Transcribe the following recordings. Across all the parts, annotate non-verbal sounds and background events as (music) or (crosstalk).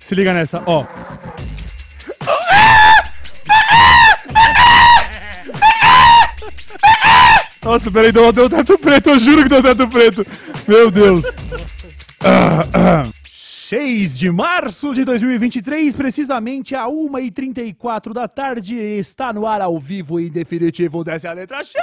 Se liga nessa, ó. Nossa, peraí, deu, deu teto preto, eu juro que deu teto preto. Meu Deus. Ah, ah. 6 de março de 2023, precisamente a 1h34 da tarde, está no ar ao vivo e definitivo dessa letra Show!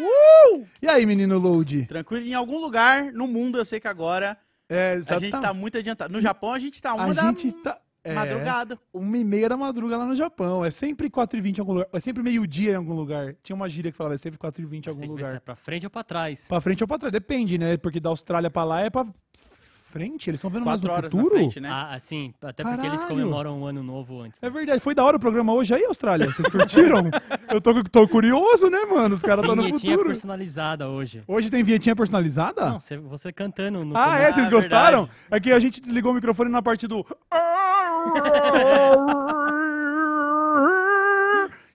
Uh! E aí, menino Load? Tranquilo. Em algum lugar no mundo, eu sei que agora É, a gente tá muito adiantado. No Japão, a gente tá uma A da gente tá. é, madrugada. Uma e meia da madruga lá no Japão. É sempre 4h20 em algum lugar. É sempre meio-dia em algum lugar. Tinha uma gíria que falava, é sempre 4h20 em algum Tem que ver se lugar. é pra frente ou pra trás. Pra frente ou pra trás? Depende, né? Porque da Austrália pra lá é pra frente. Eles estão vendo mais Quatro no horas futuro? na frente, né? Ah, assim, até porque eles Caralho. comemoram um ano novo antes. É verdade. Foi da hora o programa hoje aí, Austrália? Vocês curtiram? (laughs) Eu tô, tô curioso, né, mano? Os caras estão no Vinhetinha futuro. personalizada hoje. Hoje tem vinhetinha personalizada? Não, você, você cantando no Ah, é? Vocês Ah, gostaram? verdade. É que a gente desligou o microfone na parte do. (laughs) (laughs)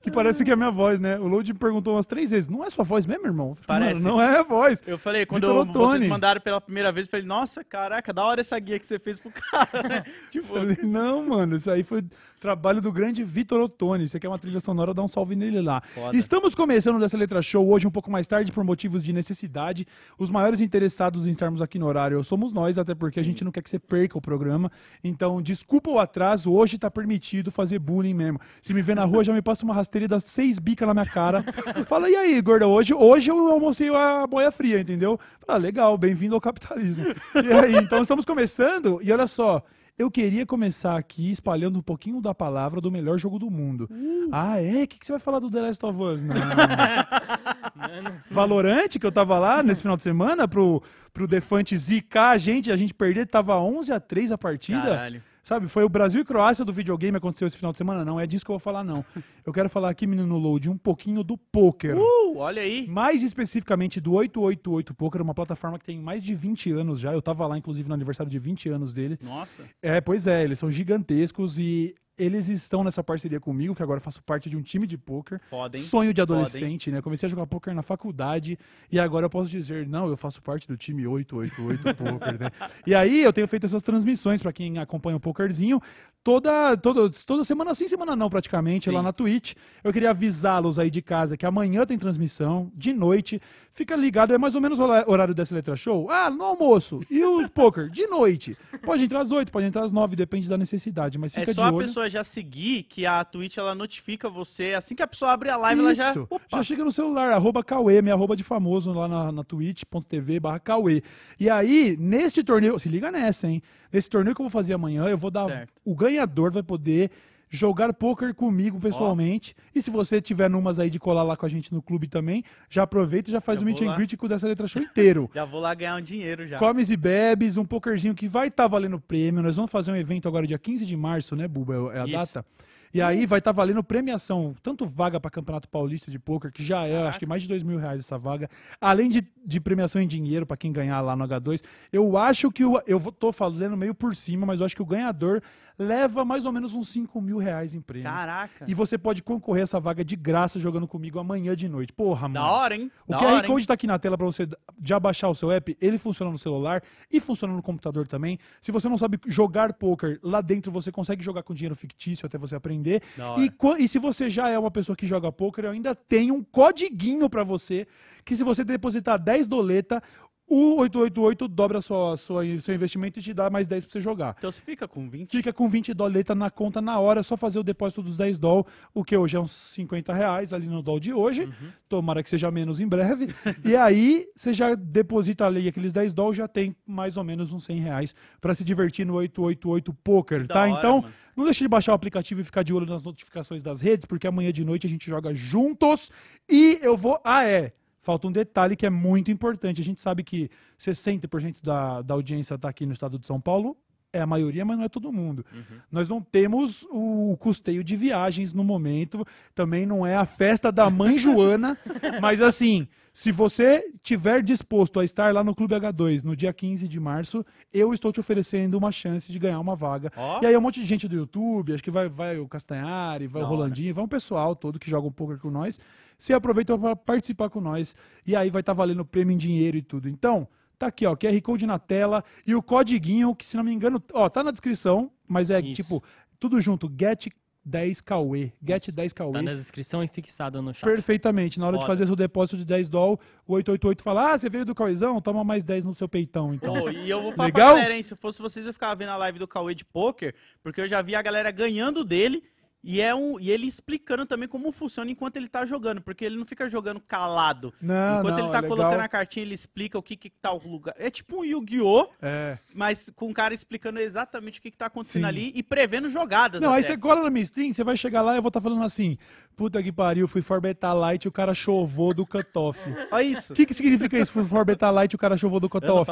Que parece que é a minha voz, né? O Load me perguntou umas três vezes. Não é sua voz mesmo, irmão? Parece. Mano, não é a voz. Eu falei, quando eu- vocês mandaram pela primeira vez, eu falei, nossa, caraca, da hora essa guia que você fez pro cara, né? (laughs) (laughs) tipo, Falei, não, mano, isso aí foi trabalho do grande Vitor Ottoni. Você quer uma trilha sonora, dá um salve nele lá. Foda. Estamos começando dessa letra show hoje um pouco mais tarde por motivos de necessidade. Os maiores interessados em estarmos aqui no horário somos nós, até porque a gente não quer que você perca o programa. Então, desculpa o atraso, hoje tá permitido fazer bullying mesmo. Se me vê na rua, já me passa uma rasteira e dá seis bicas na minha cara. Fala, e aí, gorda, hoje, hoje eu almocei a boia fria, entendeu? Ah, legal, bem-vindo ao capitalismo. E aí, então estamos começando, e olha só, eu queria começar aqui espalhando um pouquinho da palavra do melhor jogo do mundo. Ah, é? O que, que você vai falar do The Last of Us? Não. (laughs) Valorante, que eu tava lá nesse final de semana, pro, pro Defante zicar a gente, a gente perder, tava 11 a 3 a partida. caralho. Sabe, foi o Brasil e Croácia do videogame aconteceu esse final de semana? Não, é disso que eu vou falar, não. (laughs) Eu quero falar aqui, menino Load, um pouquinho do poker. Uh, olha aí. Mais especificamente do 888 Poker, uma plataforma que tem mais de 20 anos já. Eu tava lá, inclusive, no aniversário de 20 anos dele. Nossa. É, pois é, eles são gigantescos e eles estão nessa parceria comigo, que agora faço parte de um time de poker. Sonho de adolescente, né? Comecei a jogar poker na faculdade e agora eu posso dizer, não, eu faço parte do time 888 (laughs) Poker, né? E aí eu tenho feito essas transmissões para quem acompanha o pokerzinho toda, toda, toda semana sim, semana não, praticamente, Sim. lá na Twitch. Eu queria avisá-los aí de casa que amanhã tem transmissão, de noite. Fica ligado, é mais ou menos o horário dessa letra show. Ah, no almoço. E o poker, de noite. Pode entrar às 8, pode entrar às 9, depende da necessidade, mas É fica só de a olho. Pessoa já seguir que a Twitch ela notifica você. Assim que a pessoa abre a live, ela já. Isso. Opa, Já chega no celular, arroba Cauê, minha arroba de famoso lá na, na twitch.tv barra Cauê. E aí, neste torneio, se liga nessa, hein? Nesse torneio que eu vou fazer amanhã, eu vou dar. Certo. O ganhador vai poder jogar poker comigo pessoalmente. E se você tiver numas aí de colar lá com a gente no clube também, já aproveita e já faz Já o meet vou and lá. greet com dessa letra show inteiro. (laughs) já vou lá ganhar um dinheiro já. Comes e bebes, um pokerzinho que vai estar valendo prêmio. Nós vamos fazer um evento agora dia 15 de março, né, Buba? É a Isso. data. E aí vai estar valendo premiação, tanto vaga para Campeonato Paulista de Poker, que já é, Caraca. acho que mais de dois mil reais essa vaga, além de, de premiação em dinheiro para quem ganhar lá no H2. Eu acho que o, eu tô falando meio por cima, mas eu acho que o ganhador leva mais ou menos uns 5 mil reais em prêmio. Caraca. E você pode concorrer a essa vaga de graça jogando comigo amanhã de noite. Porra, mano. Da hora, hein? O da QR hora? Code tá aqui na tela para você já baixar o seu app. Ele funciona no celular e funciona no computador também. Se você não sabe jogar poker, lá dentro você consegue jogar com dinheiro fictício até você aprender. E, e se você já é uma pessoa que joga poker, eu ainda tenho um codiguinho para você que se você depositar 10 doleta, o 888 dobra sua, sua, seu investimento e te dá mais 10 para você jogar. Então você fica com 20? Fica com 20 doleta na conta na hora, é só fazer o depósito dos 10 doll, o que hoje é uns 50 reais ali no doll de hoje. Uhum. Tomara que seja menos em breve. (laughs) e aí, você já deposita ali aqueles 10 doll, já tem mais ou menos uns 100 reais para se divertir no 888 Poker, tá? hora, então, mano. não deixe de baixar o aplicativo e ficar de olho nas notificações das redes, porque amanhã de noite a gente joga juntos e eu vou. Ah, é. Falta um detalhe que é muito importante. A gente sabe que 60% da, da audiência está aqui no estado de São Paulo. É a maioria, mas não é todo mundo. Uhum. Nós não temos o custeio de viagens no momento. Também não é a festa da mãe (laughs) Joana. mas assim, se você tiver disposto a estar lá no Clube H2 no dia 15 de março, eu estou te oferecendo uma chance de ganhar uma vaga. Ó, E aí um monte de gente do YouTube, acho que vai, vai o Castanhari, vai Da o. Rolandinho, vai um pessoal todo que joga um poker com nós. Você aproveita para participar com nós. E aí vai estar valendo prêmio em dinheiro e tudo. Então, tá aqui, ó, QR Code na tela e o codiguinho, que se não me engano, ó, tá na descrição, mas é Isso. tipo, tudo junto, get 10KW, get 10KW. Tá na descrição e fixado no chat. Perfeitamente. Na hora de Foda. fazer seu depósito de 10 doll, o 888 fala: Ah, você veio do Cauezão? Toma mais 10 no seu peitão, então. Pô, e eu vou falar Legal? pra galera, hein? Se fosse vocês, eu ficava vendo a live do Cauê de poker, porque eu já vi a galera ganhando dele e, é um, e ele explicando também como funciona enquanto ele tá jogando, porque ele não fica jogando calado. Não, enquanto não, ele tá é colocando legal. a cartinha, ele explica o que que tá o lugar. É tipo um Yu-Gi-Oh! É. mas com o cara explicando exatamente o que, que tá acontecendo Sim. ali e prevendo jogadas. Não, aí até. você cola na minha stream, você vai chegar lá e eu vou estar falando assim: Puta que pariu, fui for beta light e o cara chovou do cutoff. (laughs) Olha isso. O que, que significa isso? Fui for beta light e o cara chovou do cutoff?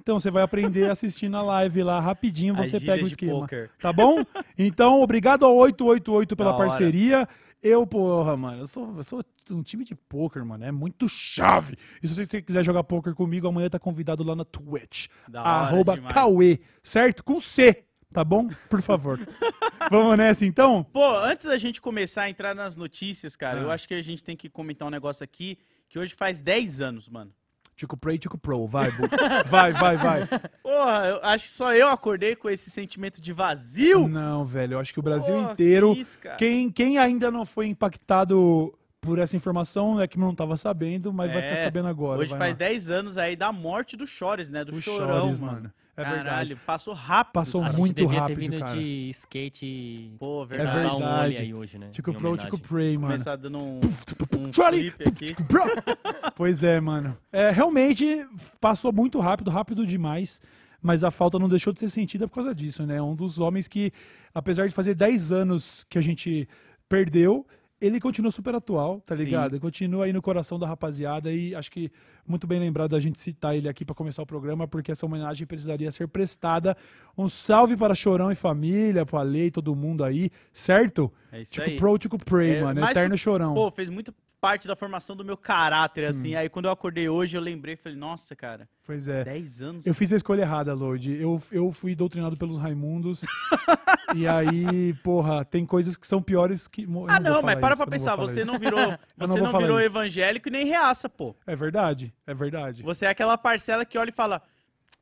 Então você vai aprender assistindo a live lá rapidinho, As você gírias pega o esquema. poker. Tá bom? (laughs) Então, obrigado ao 888 pela Da hora. parceria. Eu, porra, mano, eu sou, eu sou um time de poker, mano. É muito chave. E se você quiser jogar poker comigo, amanhã tá convidado lá na Twitch. Da hora Arroba demais. Cauê, certo? Com C, tá bom? Por favor. (laughs) Vamos nessa então? Pô, antes da gente começar a entrar nas notícias, cara, Ah. eu acho que a gente tem que comentar um negócio aqui que hoje faz 10 anos, mano. Tico Pro e Tico Pro, vai, Bu. vai, vai, vai. (laughs) Porra, eu acho que só eu acordei com esse sentimento de vazio. Não, velho, eu acho que o Brasil Porra, inteiro que isso, cara. Quem, quem ainda não foi impactado por essa informação é que não estava sabendo, mas vai É, ficar sabendo agora. Hoje vai faz lá. 10 anos aí da morte do Chores, né? Do O chorão, Chores, mano. É Caralho, verdade. passou rápido. Passou A muito devia rápido, ter vindo cara. de skate Pô, verdade. dar um verdade. olho aí hoje, né? Tico Pro. Tico Pray, mano. Começar dando um, um flip aqui. (laughs) Pois é, mano. É, realmente passou muito rápido, rápido demais. Mas a falta não deixou de ser sentida por causa disso, né? Um dos homens que, apesar de fazer 10 anos que a gente perdeu, ele continua super atual, tá Sim. ligado? Ele continua aí no coração da rapaziada e acho que muito bem lembrado da gente citar ele aqui pra começar o programa, porque essa homenagem precisaria ser prestada. Um salve para Chorão e família, pra Lei e todo mundo aí, certo? É isso Tico aí. Pro, Tico Pray, É, mano. mais Eterno Chorão. Pô, fez muita parte da formação do meu caráter, Hum. assim. Aí quando eu acordei hoje, eu lembrei, falei, nossa, cara, pois é. 10 anos. Eu fiz a escolha errada, Lord. Eu, eu fui doutrinado pelos Raimundos. (laughs) e aí, porra, tem coisas que são piores que. Ah, não, falar mas para isso, pra não pensar, você isso. não virou, (laughs) não você não falar virou isso. evangélico e nem reaça, pô. É verdade, é verdade. Você é aquela parcela que olha e fala,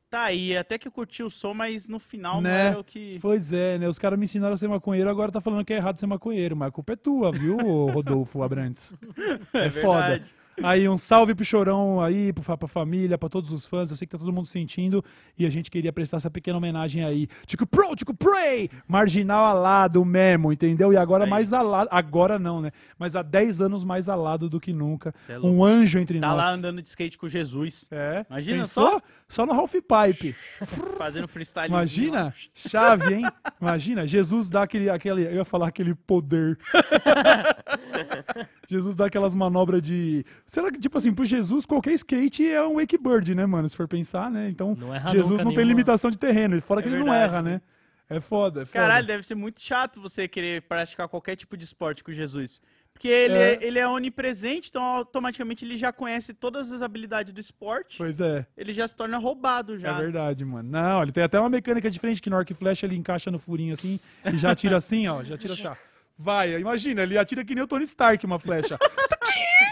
tá aí, até que eu curti o som, mas no final não Né? era o que... Pois é, né? Os caras me ensinaram a ser maconheiro, agora tá falando que é errado ser maconheiro. Mas a culpa é tua, viu, Rodolfo Abrantes? (laughs) É, foda. verdade. Aí um salve pro Chorão aí, pro, pra família, pra todos os fãs. Eu sei que tá todo mundo sentindo e a gente queria prestar essa pequena homenagem aí. Tico Pro, Tico Pray! Marginal alado mesmo, entendeu? E agora aí. mais alado. Agora não, né? Mas há 10 anos mais alado do que nunca. É. Um anjo entre Tá nós. lá andando de skate com Jesus, É. Imagina Pensou? só? Só no Half Pipe. fazendo freestyle. Imagina? Chave, hein? Imagina, Jesus dá aquele, aquele. Eu ia falar aquele poder. (laughs) Jesus dá aquelas manobras de. Será que, tipo assim, pro Jesus, qualquer skate é um wakeboard, né, mano? Se for pensar, né? Então, Não Jesus não tem nenhuma. limitação de terreno. Fora É que ele não verdade, erra, né? É foda, é foda. Caralho, deve ser muito chato você querer praticar qualquer tipo de esporte com Jesus. Porque ele É. é, ele é onipresente, então automaticamente ele já conhece todas as habilidades do esporte. Pois é, Ele já se torna roubado é já. verdade, mano. Não, ele tem até uma mecânica diferente que no arco e flecha ele encaixa no furinho assim e já atira assim, ó. Já tira chá. (laughs) Vai, imagina, ele atira que nem o Tony Stark uma flecha. (laughs)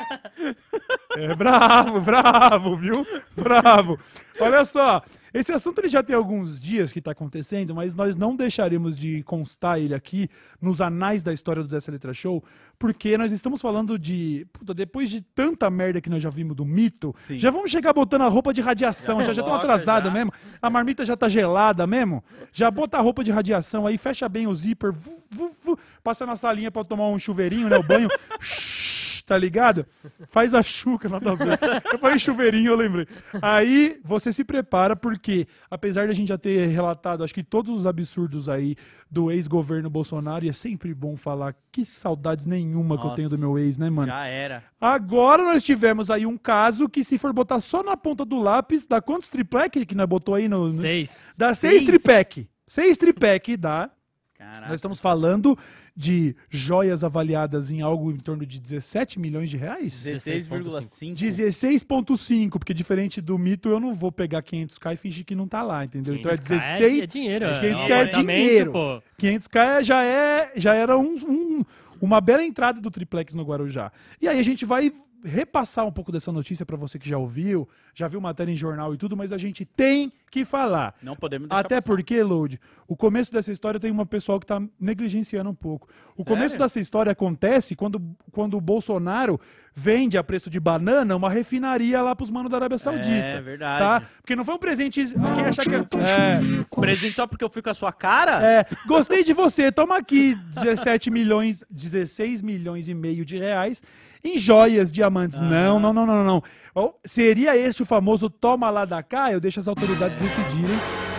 (laughs) É bravo, bravo, viu? Bravo. Olha só, esse assunto ele já tem alguns dias que está acontecendo, mas nós não deixaremos de constar ele aqui nos anais da história do Dessa Letra Show, porque nós estamos falando de. Puta, depois de tanta merda que nós já vimos do mito, Sim. já vamos chegar botando a roupa de radiação, (laughs) já já coloca, atrasados mesmo. A marmita já tá gelada mesmo. Já bota a roupa de radiação aí, fecha bem o zíper, vu, vu, vu, passa na salinha pra tomar um chuveirinho, né? O banho. (laughs) tá ligado? Faz a chuca, nada a ver. Eu falei chuveirinho, eu lembrei. Aí você se prepara, porque apesar de a gente já ter relatado, acho que todos os absurdos aí do ex-governo Bolsonaro, e é sempre bom falar que saudades nenhuma que eu tenho do Nossa, meu ex, né, mano? Já era. Agora nós tivemos aí um caso que, se for botar só na ponta do lápis, dá quantos triplec que nós botou aí no. no- Seis. Dá seis, Seis? tripec. Seis tripec dá. Caraca. Nós estamos falando de joias avaliadas em algo em torno de 17 milhões de reais? 16,5. 16,5, porque diferente do mito, eu não vou pegar 500k e fingir que não tá lá, entendeu? Então é 500K É, 16, dinheiro. Acho é um 500K é apartamento, dinheiro. pô. 500k já, é, já era um- um- uma bela entrada do triplex no Guarujá. E aí a gente vai repassar um pouco dessa notícia pra você que já ouviu, já viu matéria em jornal e tudo, mas a gente tem que falar. Não podemos deixar Até passar. porque, Load, o começo dessa história tem uma pessoa que tá negligenciando um pouco. O começo Sério? dessa história acontece quando, quando o Bolsonaro vende a preço de banana uma refinaria lá pros manos da Arábia Saudita. É verdade. Tá? Porque não foi um presente. Quem achar que é, Presente só porque eu fui com a sua cara? é, gostei de você, toma aqui 17 milhões, 16 milhões e meio de reais em joias, diamantes. Não, não, não, não, não. Ó, Seria esse o famoso toma lá da cá? Eu deixo as autoridades decidirem,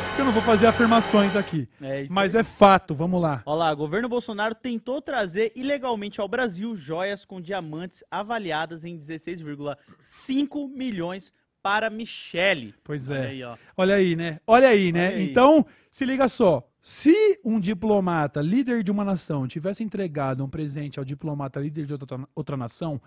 porque eu não vou fazer afirmações aqui. É Mas é fato, vamos lá. Olha lá, governo Bolsonaro tentou trazer ilegalmente ao Brasil joias com diamantes avaliadas em 16,5 milhões para Michele. Pois Olha é. aí, ó. Olha aí, né? Olha aí, né? Olha aí. Então, se liga só. Se um diplomata, líder de uma nação, tivesse entregado um presente ao diplomata, líder de outra, outra nação,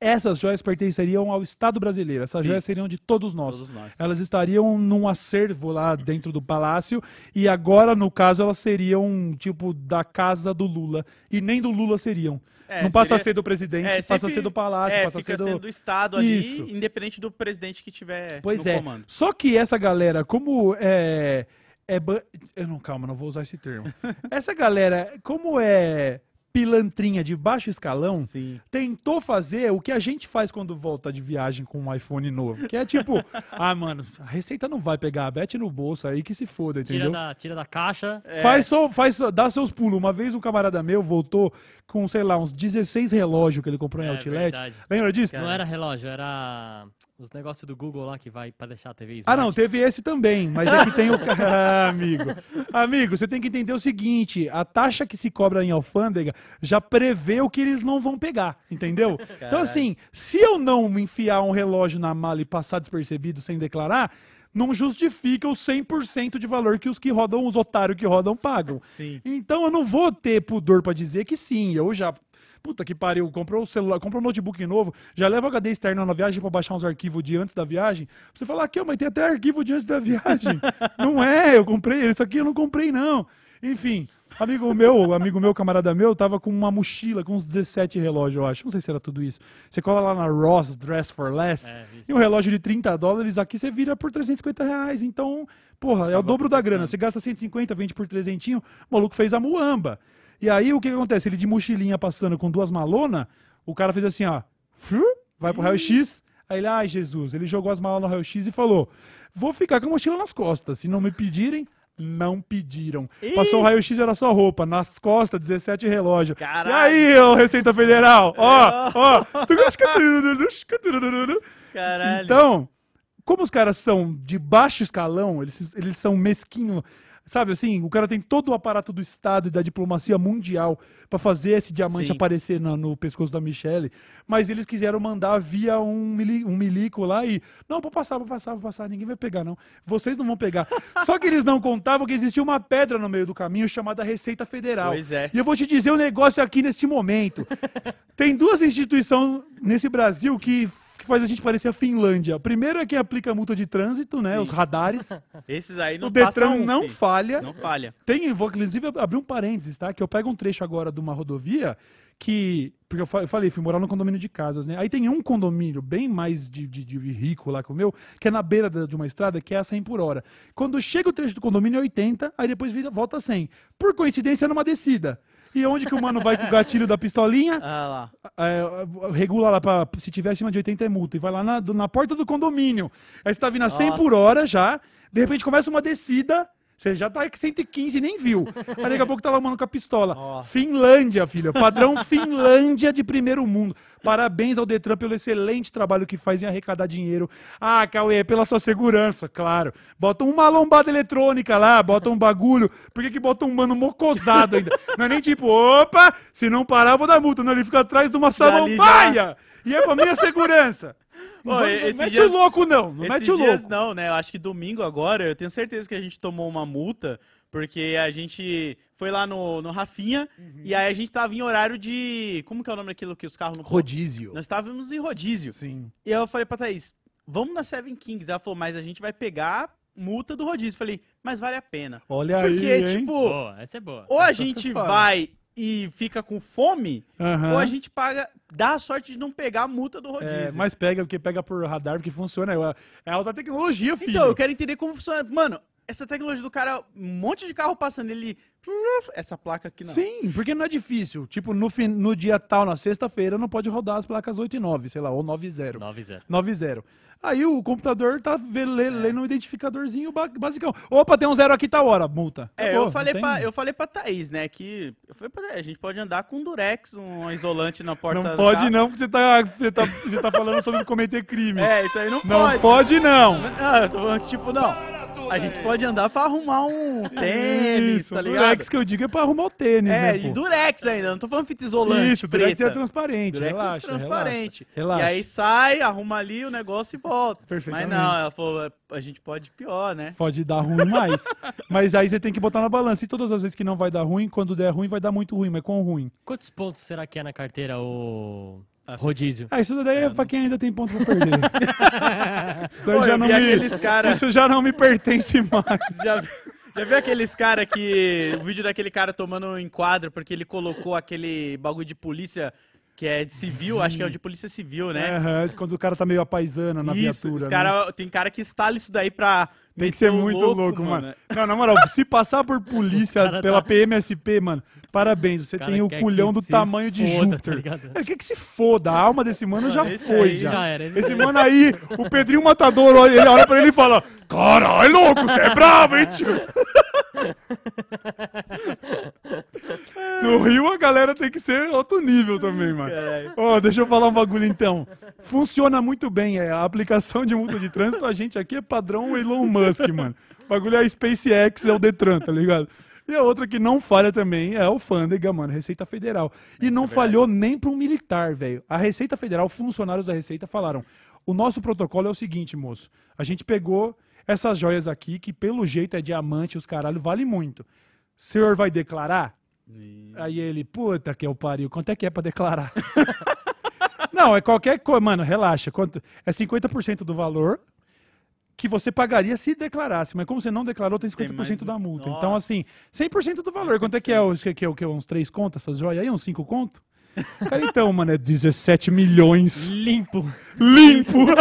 essas joias pertenceriam ao Estado brasileiro. Essas Sim. joias seriam de todos nós. Todos nós. Elas estariam num acervo lá dentro do palácio e agora, no caso, elas seriam tipo da casa do Lula. E nem do Lula seriam. É, Não passa a seria- ser do presidente, é, passa a sempre- ser do palácio, É, passa a ser do. do Estado ali, Isso. independente do presidente que tiver Pois no é. comando. Só que essa galera, como é. É ba- eu não, calma, não vou usar esse termo. (laughs) essa galera, como é pilantrinha de baixo escalão, Sim. tentou fazer o que a gente faz quando volta de viagem com um iPhone novo. Que é tipo, (laughs) ah, mano, a receita não vai pegar, bete no bolso aí que se foda, Tira entendeu? da, tira da caixa. É, Faz só, faz só, dá seus pulos. Uma vez um camarada meu voltou com, sei lá, uns 16 relógios que ele comprou em É Outlet. verdade. Lembra disso? Não era relógio, era os negócios do Google lá que vai pra deixar a TV Ah, smart. não, teve esse também, mas é que tem o. (laughs) Ah, amigo. Amigo, você tem que entender o seguinte: a taxa que se cobra em alfândega já prevê o que eles não vão pegar, entendeu? Então, Caralho. assim, se eu não me enfiar um relógio na mala e passar despercebido sem declarar, não justifica os 100% de valor que os que rodam, os otários que rodam, pagam. Sim. Então eu não vou ter pudor pra dizer que sim, eu já. Puta que pariu, comprou o celular, comprou um notebook novo, já leva o HD externo na viagem pra baixar uns arquivos de antes da viagem. Você falar aqui, mas tem até arquivo de antes da viagem. (laughs) não é, eu comprei, isso aqui eu não comprei, não. Enfim, amigo meu, amigo meu, camarada meu, tava com uma mochila com uns 17 relógios, eu acho. Não sei se era tudo isso. Você cola lá na Ross Dress for Less. É. E um relógio de 30 dólares, aqui você vira por 350 reais. Então, porra, é o dobro da grana. Você gasta 150, vende por 300, o maluco fez a muamba. E aí, o que, que acontece? Ele de mochilinha passando com duas malonas, o cara fez assim, ó, vai pro raio-x. Aí ele, ai, Jesus, ele jogou as malas no raio-x e falou, vou ficar com a mochila nas costas. Se não me pedirem, não pediram. Ih! Passou o raio-x, era só roupa. Nas costas, 17 relógios. Caralho. E aí, ô Receita Federal? Ó, ó. Caralho. Então, como os caras são de baixo escalão, eles, eles são mesquinhos, sabe assim? O cara tem todo o aparato do Estado e da diplomacia mundial pra fazer esse diamante Sim. aparecer na- no pescoço da Michelle, mas eles quiseram mandar via um, mili, um milico lá e. Não, vou passar, vou passar, vou passar, ninguém vai pegar, não. Vocês não vão pegar. Só que eles não contavam que existia uma pedra no meio do caminho chamada Receita Federal. Pois é. E eu vou te dizer um negócio aqui neste momento. Tem duas instituições nesse Brasil que, que faz a gente parecer a Finlândia. Primeiro é quem aplica multa de trânsito, né? Sim. Os radares. (laughs) Esses aí não o Detran um, não filho. falha. Não falha. Tem, vou inclusive abrir um parênteses, tá? Que eu pego um trecho agora de uma rodovia que. Porque eu fa- eu falei, fui morar num condomínio de casas, né? Aí tem um condomínio bem mais de, de- de rico lá que o meu, que é na beira de uma estrada que é a 100 por hora. Quando chega o trecho do condomínio é 80, aí depois vira, volta a 100. Por coincidência, é numa descida. E onde que o mano vai com o gatilho da pistolinha? Ah lá. é, regula lá pra. Se tiver acima de 80 é multa. E vai lá na, na porta do condomínio. Aí você tá vindo a 100 Nossa. por hora já. De repente começa uma descida. Você já tá com 115 e nem viu. Aí daqui a pouco tá lá, mano, com a pistola. Ó. Finlândia, filho. Padrão (laughs) Finlândia de primeiro mundo. Parabéns ao Detran pelo excelente trabalho que faz em arrecadar dinheiro. Ah, Cauê, é pela sua segurança, claro. Bota uma lombada eletrônica lá, bota um bagulho. Por que, que bota um mano mocosado ainda? Não é nem tipo, opa, se não parar, vou dar multa. Não, ele fica atrás de uma samambaia. E é pra minha segurança. Não, Ô, não mete dias- o louco, não. Não Esses mete o dias louco. não, né? Eu acho que domingo agora, eu tenho certeza que a gente tomou uma multa, porque a gente foi lá no, no Rafinha, Uhum. e aí a gente tava em horário de... Como que é o nome daquilo que os carros não... Rodízio. Nós estávamos em rodízio. Sim. E aí eu falei pra Thaís, vamos na Seven Kings. Ela falou, mas a gente vai pegar multa do rodízio. Falei, mas vale a pena. Olha Porque, aí, hein? tipo, Boa, essa é boa. ou a gente (laughs) vai e fica com fome, Aham. ou a gente paga, dá a sorte de não pegar a multa do rodízio. É, mas pega, porque pega por radar, porque funciona. É, é alta tecnologia, filho. Então, eu quero entender como funciona. Mano, essa tecnologia do cara, um monte de carro passando, ele. Essa placa aqui não. Sim, porque não é difícil. Tipo, no, fin- no dia tal, na sexta-feira, não pode rodar as placas 8 e 9, sei lá, ou 9 e 0. 9-0. 9 e 0. Aí o computador tá É. lendo um identificadorzinho ba- basicão. Opa, tem um zero aqui, tá hora, multa. É, Acabou, eu falei, não pra, eu falei pra Thaís, né, que. Eu falei pra Thaís, a gente pode andar com um durex, um isolante na porta Não pode carro. não, porque você tá, você, tá, você tá falando sobre cometer crime. É, isso aí não, não pode. pode não. Não, eu tô falando que, tipo, não. A gente pode andar pra arrumar um (laughs) tênis, Isso, tá o ligado? Durex que eu digo é pra arrumar o tênis, É, né, e pô? durex ainda, não tô falando fita isolante. Isso, o Durex preta. é transparente, Durex é relaxa, transparente. relaxa. E aí sai, arruma ali o negócio e volta. Mas Perfeitamente. não, ela falou, a gente pode ir pior, né? Pode dar ruim mais. (laughs) mas aí você tem que botar na balança. E todas as vezes que não vai dar ruim, quando der ruim, vai dar muito ruim. Mas quão ruim? Quantos pontos será que é na carteira o rodízio? Ah, isso daí é, pra quem ainda tem ponto pra perder. (laughs) isso, daí Pô, já não me, cara- isso já não me pertence mais. Já, já viu aqueles cara que. O vídeo daquele cara tomando um enquadro porque ele colocou aquele bagulho de polícia que é de civil, acho que é o de polícia civil, né? Quando o cara tá meio apaisando na isso, viatura. os né? cara, tem cara que instala isso daí pra. Tem que ser muito louco, mano. né? Não, na moral, se passar por (laughs) polícia cara pela tá- PMSP, mano, parabéns. Você cara tem o culhão do tamanho de foda, tá Júpiter. ligado? Ele quer que se foda. A alma desse mano já esse foi, já. Já era. esse Esse mano aí, o Pedrinho Matador, olha- ele olha pra ele e fala: Caralho, louco, você é bravo, hein, tio? (laughs) No Rio a galera tem que ser outro nível também, mano. Ó, deixa eu falar um bagulho então. Funciona muito bem, é. A aplicação de multa de trânsito, a gente aqui é padrão Elon Musk, mano. O bagulho é a SpaceX, é o Detran, tá ligado? E a outra que não falha também é a Alfândega, mano, Receita Federal. E não é verdade. falhou nem pra um militar, velho. A Receita Federal, funcionários da Receita falaram: o nosso protocolo é o seguinte, moço. A gente pegou essas joias aqui, que pelo jeito é diamante, os caralho, vale muito. O senhor vai declarar? Aí ele, puta que eu pariu, quanto é que é pra declarar? (laughs) Não, é qualquer coisa, mano, relaxa. Quanto, é 50% do valor que você pagaria se declarasse, mas como você não declarou, tem 50% Tem mais da multa. Nossa. Então, assim, 100% do valor. Quanto é que é? Os, que, que, o que, uns 3 contas, essas joias aí? Uns 5 conto? Cara, então, mano, é 17 milhões. (laughs) Limpo. Limpo! (laughs)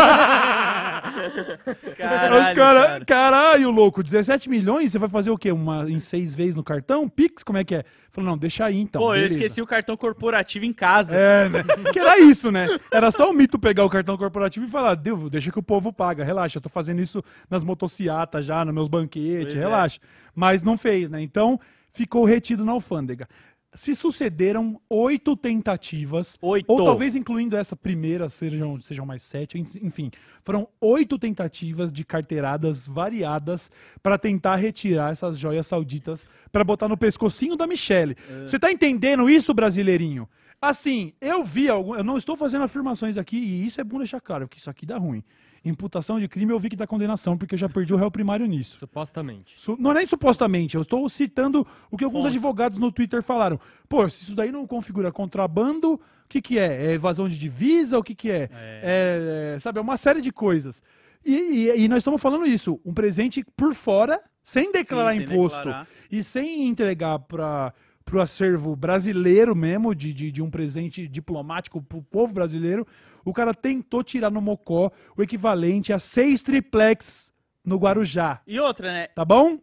(laughs) Caralho, Os cara, cara. caralho, louco, 17 milhões, você vai fazer o quê? Uma, em seis vezes no cartão? Pix, como é que é? Falou, não, deixa aí então. Pô, eu beleza. esqueci o cartão corporativo em casa. É, né? Que era isso, né? Era só o mito pegar o cartão corporativo e falar, Deus, deixa que o povo paga, relaxa, eu tô fazendo isso nas motocicletas já, nos meus banquetes, Pois é. relaxa. Mas não fez, né? Então, ficou retido na alfândega. Se sucederam oito tentativas, Oito. ou talvez incluindo essa primeira, sejam, sejam mais sete, en- enfim. Foram oito tentativas de carteiradas variadas para tentar retirar essas joias sauditas para botar no pescocinho da Michelle. Você tá entendendo isso, brasileirinho? Assim, eu vi algum. Eu não estou fazendo afirmações aqui, e isso é bom deixar claro, porque isso aqui dá ruim. Imputação de crime eu vi que dá condenação, porque eu já perdi o réu primário nisso. Supostamente. Su- Não é nem supostamente, eu estou citando o que alguns Fonte. advogados no Twitter falaram. Pô, se isso daí não configura contrabando, o que, que é? É evasão de divisa? O que, que é? É, é, sabe, é uma série de coisas. E, e- e nós estamos falando isso, um presente por fora, sem declarar Sim, sem imposto declarar. e sem entregar para o acervo brasileiro mesmo, de, de, de um presente diplomático para o povo brasileiro, o cara tentou tirar no Mocó o equivalente a seis triplex no Guarujá. E outra, né? Tá bom?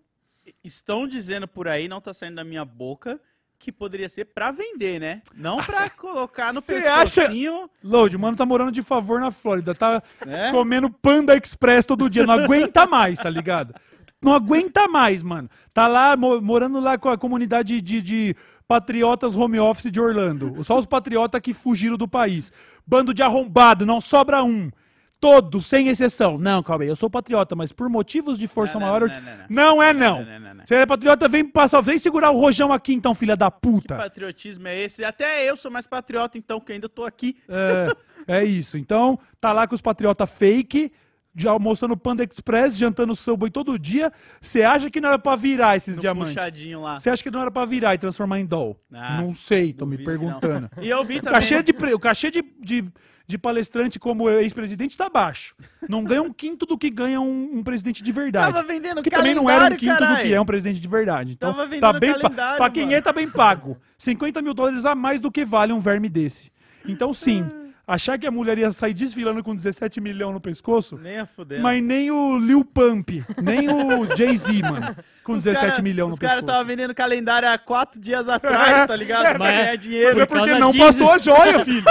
Estão dizendo por aí, não tá saindo da minha boca, que poderia ser pra vender, né? Não pra colocar no Cê acha- pescocinho, Load, mano, tá morando de favor na Flórida, tá né? comendo Panda Express todo dia, não aguenta mais, tá ligado? não aguenta mais, mano. Tá lá, mo- morando lá com a comunidade de, de patriotas home office de Orlando. Só os patriotas que fugiram do país. Bando de arrombado, não sobra um. Todos, sem exceção. Não, calma aí, eu sou patriota, mas por motivos de força Não, maior... não, não, não. Não é não. Você é patriota, vem passar, vem segurar o rojão aqui então, filha da Que puta. patriotismo é esse? Até eu sou mais patriota, então, que ainda tô aqui. É, é isso. Então, tá lá com os patriota fake, já almoçando Panda Express, jantando Subway todo dia. Você acha que não era pra virar esses No diamantes? puxadinho lá. Você acha que não era pra virar e transformar em doll? Ah, não sei, tô me que não. perguntando. (laughs) E eu vi O também. cachê, de, o cachê de, de, de palestrante como ex-presidente tá baixo. Não ganha um quinto do que ganha um, um presidente de verdade. Tava vendendo Que também não era um quinto do que é um presidente de verdade. Então, Tava vendendo tá bem pra quem é, tá bem pago. 50 mil dólares a mais do que vale um verme desse. Então, sim, achar que a mulher ia sair desfilando com 17 milhões no pescoço, Nem a fuder. mas nem o Lil Pump, nem o Jay-Z, mano, (laughs) com 17 milhões no Os caras pescoço. estavam vendendo calendário há quatro dias atrás, tá ligado? Pra Mas é- ganhar dinheiro. Mas é Por porque não passou a joia, (laughs) filho.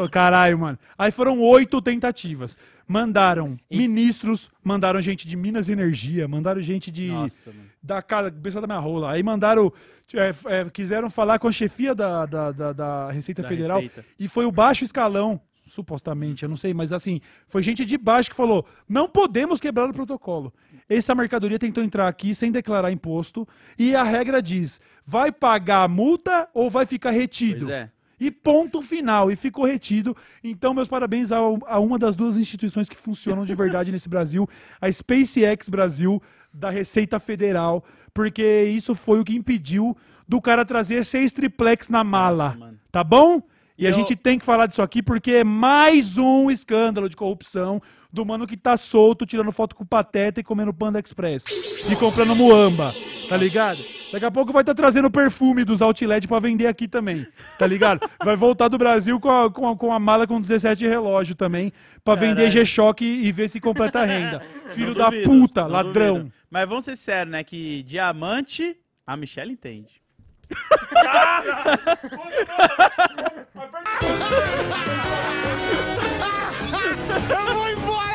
Ô, Caralho, mano. Aí foram oito tentativas. Mandaram E- ministros, mandaram gente de Minas e Energia, mandaram gente de Nossa, mano. da casa, cabeça da minha rola. Aí mandaram, é, é, quiseram falar com a chefia da, da, da, da Receita Da Federal Receita. e foi o baixo escalão, supostamente, eu não sei, mas assim, foi gente de baixo que falou: não podemos quebrar o protocolo. Essa mercadoria tentou entrar aqui sem declarar imposto e a regra diz: vai pagar a multa ou vai ficar retido. Pois é. E ponto final, e ficou retido. Então, meus parabéns a, a uma das duas instituições que funcionam de verdade nesse Brasil, a SpaceX Brasil, da Receita Federal, porque isso foi o que impediu do cara trazer seis triplex na mala. Nossa, tá bom? E a Eu- gente tem que falar disso aqui porque é mais um escândalo de corrupção do mano que tá solto, tirando foto com Pateta e comendo Panda Express. E comprando Muamba, tá ligado? Daqui a pouco vai estar trazendo perfume dos outlet pra vender aqui também, tá ligado? (laughs) Vai voltar do Brasil com a, com a, com a mala com 17 relógio também, pra vender. G-Shock e ver se completa a (laughs) renda. Filho Não da duvido, puta, ladrão. duvido. Mas vamos ser sérios, né? Que diamante, a Michelle entende. (laughs)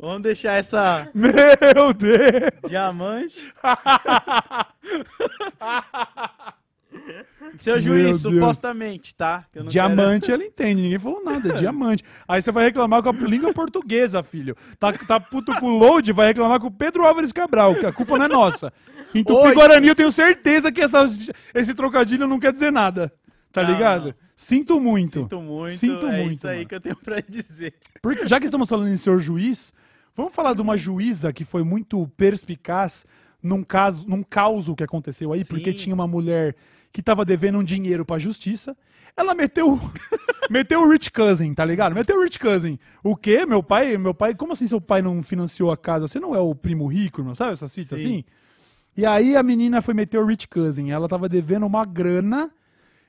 Vamos deixar essa (laughs) Meu Deus! diamante. (laughs) Seu Meu juiz, Deus. supostamente, tá? Que eu não Diamante ela entende, ninguém falou nada, é (laughs) diamante. Aí você vai reclamar com a língua portuguesa, filho. Tá, tá puto com o load, vai reclamar com o Pedro Álvares Cabral, que a culpa não é nossa. Em Tupi Oi. Guarani eu tenho certeza que essa, esse trocadilho não quer dizer nada. Tá Não, ligado? não. Sinto muito. Sinto muito. Sinto é muito, isso aí mano. que eu tenho pra dizer. Porque, já que estamos falando em senhor juiz, vamos falar de uma juíza que foi muito perspicaz num caso, num caso que aconteceu aí, porque Sim. tinha uma mulher que tava devendo um dinheiro pra justiça. Ela meteu (laughs) meteu o Rich Cousin, tá ligado? Meteu o Rich Cousin. O quê? Meu pai, meu pai, como assim seu pai não financiou a casa? Você não é o primo rico, irmão? Sabe essas fitas Sim. assim? E aí a menina foi meter o Rich Cousin. Ela tava devendo uma grana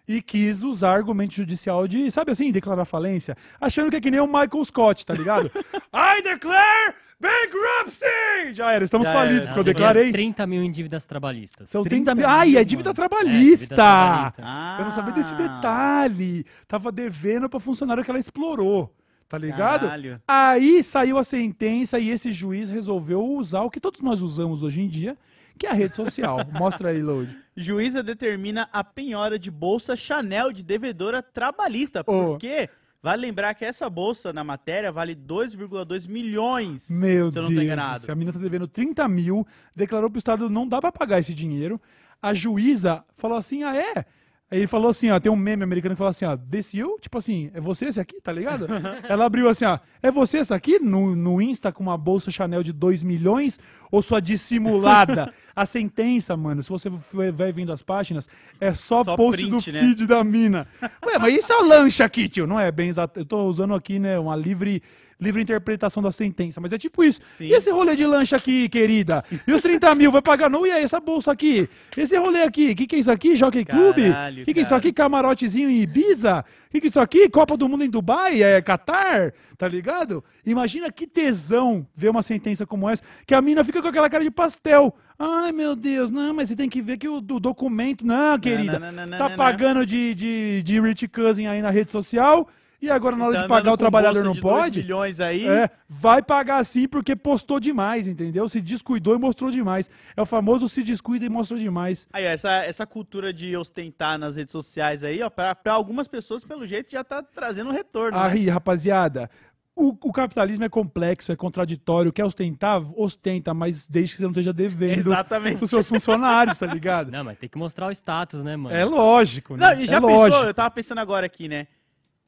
e quis usar argumento judicial de, sabe assim, declarar falência, achando que é que nem o Michael Scott, tá ligado? (laughs) I declare bankruptcy! Já era, estamos Já falidos, era. porque eu devia declarei. 30 mil em dívidas trabalhistas. São 30 30 mil. Ai, é dívida mano. trabalhista! É, dívida trabalhista. Ah, Eu não sabia desse detalhe. Tava devendo pra funcionário que ela explorou. Tá ligado? Caralho. Aí saiu a sentença e esse juiz resolveu usar o que todos nós usamos hoje em dia, que é a rede social. (laughs) Mostra aí, Load. Juíza determina a penhora de bolsa Chanel de devedora trabalhista. Ô. Porque vale lembrar que essa bolsa na matéria vale 2,2 milhões. Meu se eu não Deus. enganado. céu, A menina tá devendo 30 mil, declarou pro Estado não dá pra pagar esse dinheiro. A juíza falou assim: ah, é? Aí ele falou assim, ó, tem um meme americano que fala assim, ó, this you? Tipo assim, é você esse aqui, tá ligado? (laughs) Ela abriu assim, ó, é você esse aqui no, no Insta com uma bolsa Chanel de 2 milhões ou sua dissimulada? a sentença, mano, se você vai vendo as páginas, é só, Só post print, do né? feed da mina. Ué, mas isso é o lanche aqui, tio. Não é bem exato. Eu tô usando aqui, né, uma livre, livre interpretação da sentença, mas é tipo isso. Sim. E esse rolê de lanche aqui, querida? E os 30 mil, vai pagar não? E aí, essa bolsa aqui? Esse rolê aqui, o que, que é isso aqui? Jockey Club? O que, que é isso aqui? Camarotezinho em Ibiza? O que, que é isso aqui? Copa do Mundo em Dubai? É Qatar? Tá ligado? Imagina que tesão ver uma sentença como essa, que a mina fica com aquela cara de pastel. Ai, meu Deus, não, mas você tem que ver que o, o documento. Não, querida. não, não, não, tá pagando de, de, de Rich Cousin aí na rede social E agora, na hora Tá de pagar, andando o trabalhador não pode? milhões aí. É, vai pagar sim porque postou demais, entendeu? Se descuidou e mostrou demais. É o famoso se descuida e mostrou demais. Aí, ó, essa, essa cultura de ostentar nas redes sociais aí, ó, pra, pra algumas pessoas, pelo jeito, já tá trazendo retorno. né? Aí, rapaziada, o, o capitalismo é complexo, é contraditório. Quer ostentar? Ostenta, mas desde que você não esteja devendo Exatamente. os seus funcionários, tá ligado? Não, mas tem que mostrar o status, né, mano? É lógico, né? Não, e já é pensou, lógico. eu tava pensando agora aqui, né?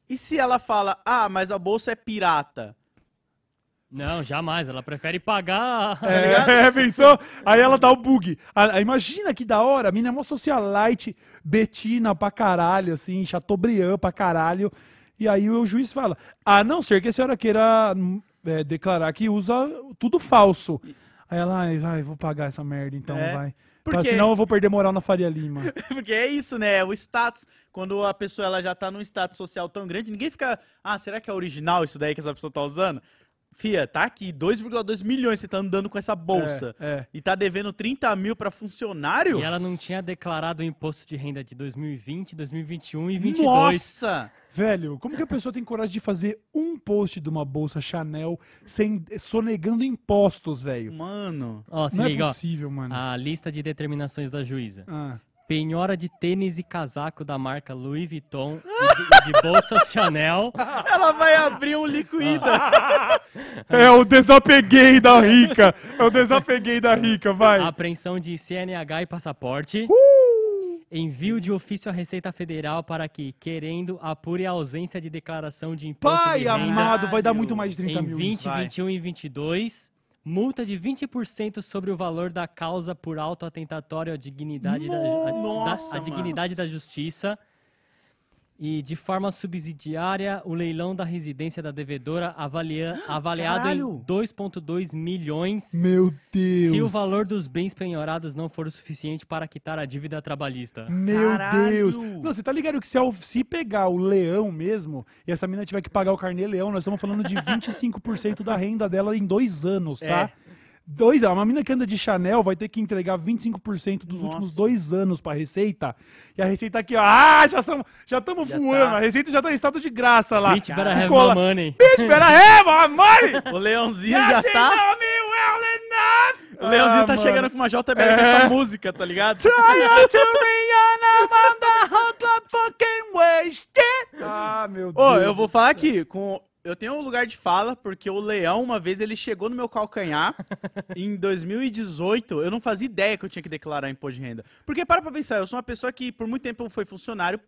E se ela fala, ah, mas a bolsa é pirata? Não, jamais. Ela prefere pagar. É, (laughs) pensou? Aí ela dá o bug. Ah, imagina que da hora, a mina é mó socialite, betina pra caralho, assim, Chateaubriand pra caralho. E aí o juiz fala, a não ser que a senhora queira hum, é, declarar que usa tudo falso. Aí ela, ai, vai, vou pagar essa merda então, É. vai. Por Pra- quê? Senão eu vou perder moral na Faria Lima. (laughs) Porque é isso, né? O status, quando a pessoa ela já tá num status social tão grande, ninguém fica, ah, será que é original isso daí que essa pessoa tá usando? Fia, tá aqui, 2,2 milhões você tá andando com essa bolsa. É, é. E tá devendo 30 mil pra funcionário? E ela não tinha declarado o imposto de renda de 2020, 2021 e 22. Nossa! Velho, como que a pessoa tem coragem de fazer um post de uma bolsa Chanel sem sonegando impostos, velho? Mano. Ó, se Não é liga, ó. possível, mano. A lista de determinações da juíza. Ah. Penhora de tênis e casaco da marca Louis Vuitton e de, de bolsas Chanel. (laughs) Ela vai abrir um liquida. (laughs) É o desapeguei da rica. É o desapeguei da rica, vai. Apreensão de CNH e passaporte. Envio de ofício à Receita Federal para que, querendo, apure a ausência de declaração de imposto Pai de renda amado, vai dar muito mais de 30 em mil. 20, vai. 21 e 22. Multa de 20% sobre o valor da causa por auto atentatório à dignidade, da, a- da- Nossa, à dignidade da justiça. E de forma subsidiária, o leilão da residência da devedora avalia, avaliado Caralho. em 2,2 milhões Meu Deus. se o valor dos bens penhorados não for o suficiente para quitar a dívida trabalhista. Meu Caralho. Deus. Não, você tá ligado que se, ao- se pegar o leão mesmo e essa mina tiver que pagar o carnê leão, nós estamos falando de (laughs) 25% da renda dela em dois anos, tá? É. Dois, uma mina que anda de Chanel vai ter que entregar 25% dos Nossa. últimos dois anos pra Receita. E a Receita aqui, ó. Ah, já estamos já tamo Já voando. tá. A Receita já tá em estado de graça lá. Bitch better have cola- my money. Bitch, espera aí, my money! (laughs) O Leãozinho já she tá. know me well enough! O Leãozinho Ah, tá mano. chegando com uma JBL com É. essa música, tá ligado? Try to be club (laughs) fucking wasted. Ah, meu Deus. Ô, eu vou falar aqui, com. Eu tenho um lugar de fala, porque o Leão, uma vez, ele chegou no meu calcanhar. (laughs) em 2018, eu não fazia ideia que eu tinha que declarar imposto de renda. Porque, para pra pensar, eu sou uma pessoa que por muito tempo foi funcionário,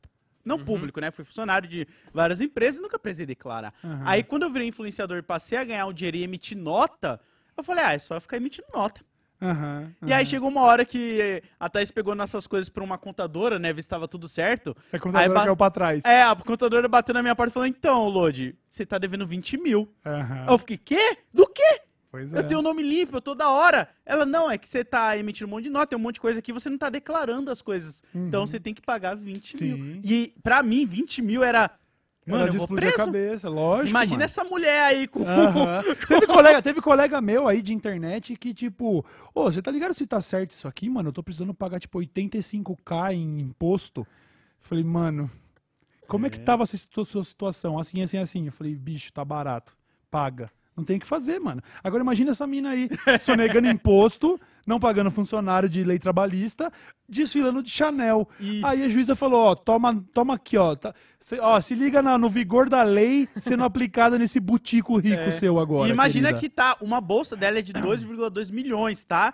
não público, né? Fui funcionário de várias empresas e nunca precisei declarar. Aham. Aí, quando eu virei influenciador e passei a ganhar o dinheiro e emitir nota, eu falei, ah, é só ficar emitindo nota. Aham, E aí chegou uma hora que a Thaís pegou nossas coisas pra uma contadora, né? Ver se tava tudo certo. É se ba- caiu pra trás. É, a contadora bateu na minha porta e falou: Então, Lodi, você tá devendo 20 mil. Aí eu fiquei: Quê? Do quê? Pois é. Eu tenho o nome limpo, eu tô da hora. Ela: Não, é que você tá emitindo um monte de nota, tem um monte de coisa aqui, você não tá declarando as coisas. Então Uhum. você tem que pagar 20 mil. Sim. E pra mim, 20 mil era. Mano, Era eu vou explodir a preso. cabeça, lógico. Imagina mano. essa mulher aí com. Aham. (laughs) teve, colega, teve colega meu aí de internet que, tipo, ô, você tá ligado se tá certo isso aqui, mano? Eu tô precisando pagar, tipo, 85k em imposto. Falei, mano, como é, que tava situ- sua situação? Assim, assim, assim. Eu falei, bicho, tá barato. Paga. Não tem o que fazer, mano. Agora imagina essa mina aí, sonegando imposto, não pagando funcionário de lei trabalhista, desfilando de Chanel. E- Aí a juíza falou, ó, toma, toma aqui, ó. Tá, cê- ó, se liga na- no vigor da lei sendo aplicada nesse butico rico É. seu agora. e imagina querida. que tá, uma bolsa dela é de 2,2 milhões, tá?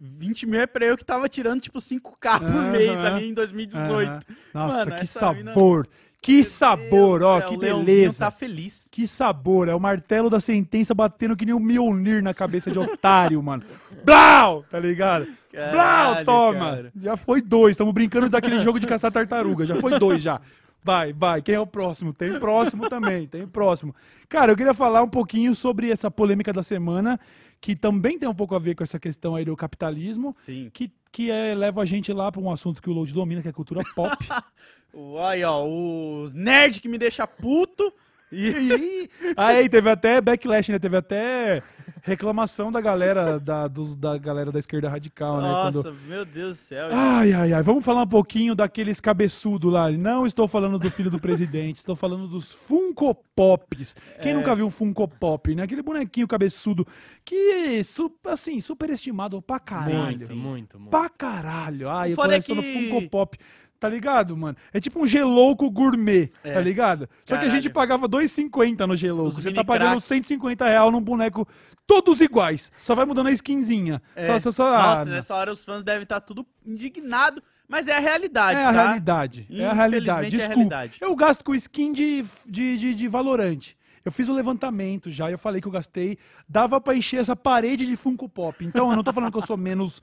20 mil é pra eu que tava tirando, tipo, 5k por mês ali em 2018. Aham. Nossa, Mano, que essa mina- sabor. Que sabor, Deus ó, céu, que o beleza. tá feliz. Que sabor, é o martelo da sentença batendo que nem um Mjolnir na cabeça de otário, (laughs) mano. Blau, tá ligado? Blau, Caralho, toma. cara. Já foi dois, estamos brincando daquele jogo de caçar tartaruga, já foi dois já. Vai, vai, quem é o próximo? Tem próximo também, tem próximo. Cara, eu queria falar um pouquinho sobre essa polêmica da semana, que também tem um pouco a ver com essa questão aí do capitalismo, Sim. que, que é, leva a gente lá para um assunto que o Load domina, que é a cultura pop. (laughs) Olha, ó, os nerd que me deixa puto. E- (laughs) Aí teve até backlash, né? Teve até reclamação da galera da, dos- da galera da esquerda radical, né? Nossa, Quando- meu Deus do céu. Ai, ai, ai. Vamos falar um pouquinho daqueles cabeçudos lá. Não estou falando do filho do presidente, estou falando dos Funko Pops. Quem É. nunca viu um Funko Pop, né? Aquele bonequinho cabeçudo que, assim, superestimado pra caralho. Muito, muito, muito. Pra caralho. Ai, O eu foda é que- Funko Pop. Tá ligado, mano? É tipo um gelouco gourmet, É. tá ligado? Só que a gente Caralho. pagava 2,50 no gelouco. Os Você tá pagando crack. 150 real num boneco todos iguais. Só vai mudando a skinzinha. É. Só, só, só, ah, Nossa, nessa hora os fãs devem estar tudo indignado, mas é a realidade, É a tá? realidade. É a realidade. Infelizmente, é a Desculpa. realidade. Eu gasto com skin de, de, de, de Valorante. Eu fiz o levantamento já, eu falei que eu gastei. Dava pra encher essa parede de Funko Pop. Então eu não tô falando que eu sou menos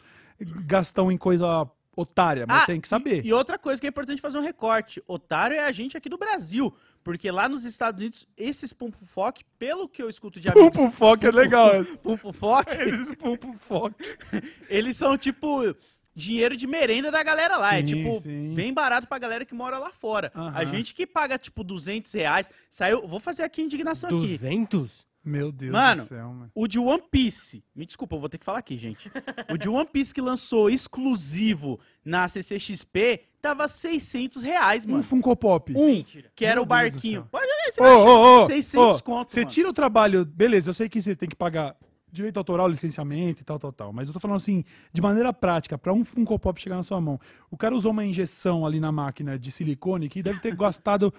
gastão em coisa otária, mas Ah, tem que saber. E outra coisa que é importante fazer um recorte. Otário é a gente aqui do Brasil. Porque lá nos Estados Unidos, esses Pumpufoc, pelo que eu escuto de amigos... Pumpo Foc é legal. (laughs) Pumpufoc, (laughs) Eles Pumpo Foc. (laughs) eles são tipo dinheiro de merenda da galera lá. é Sim, tipo sim. bem barato pra galera que mora lá fora. A gente que paga tipo 200 reais. Saiu. Vou fazer aqui a indignação aqui. 200? Meu Deus Mano, do céu, mano. O de One Piece. Me desculpa, eu vou ter que falar aqui, gente. O de One Piece que lançou exclusivo na CCXP tava 600 reais, Um mano. Funko Pop. Um, Mentira. que era Meu o barquinho. Pode olhar, você achar ô, ô, 600 ô, conto, Você mano. tira o trabalho, beleza, eu sei que você tem que pagar direito autoral, licenciamento e tal, tal, tal, mas eu tô falando assim, de maneira prática, pra um Funko Pop chegar na sua mão, o cara usou uma injeção ali na máquina de silicone que deve ter (laughs) gastado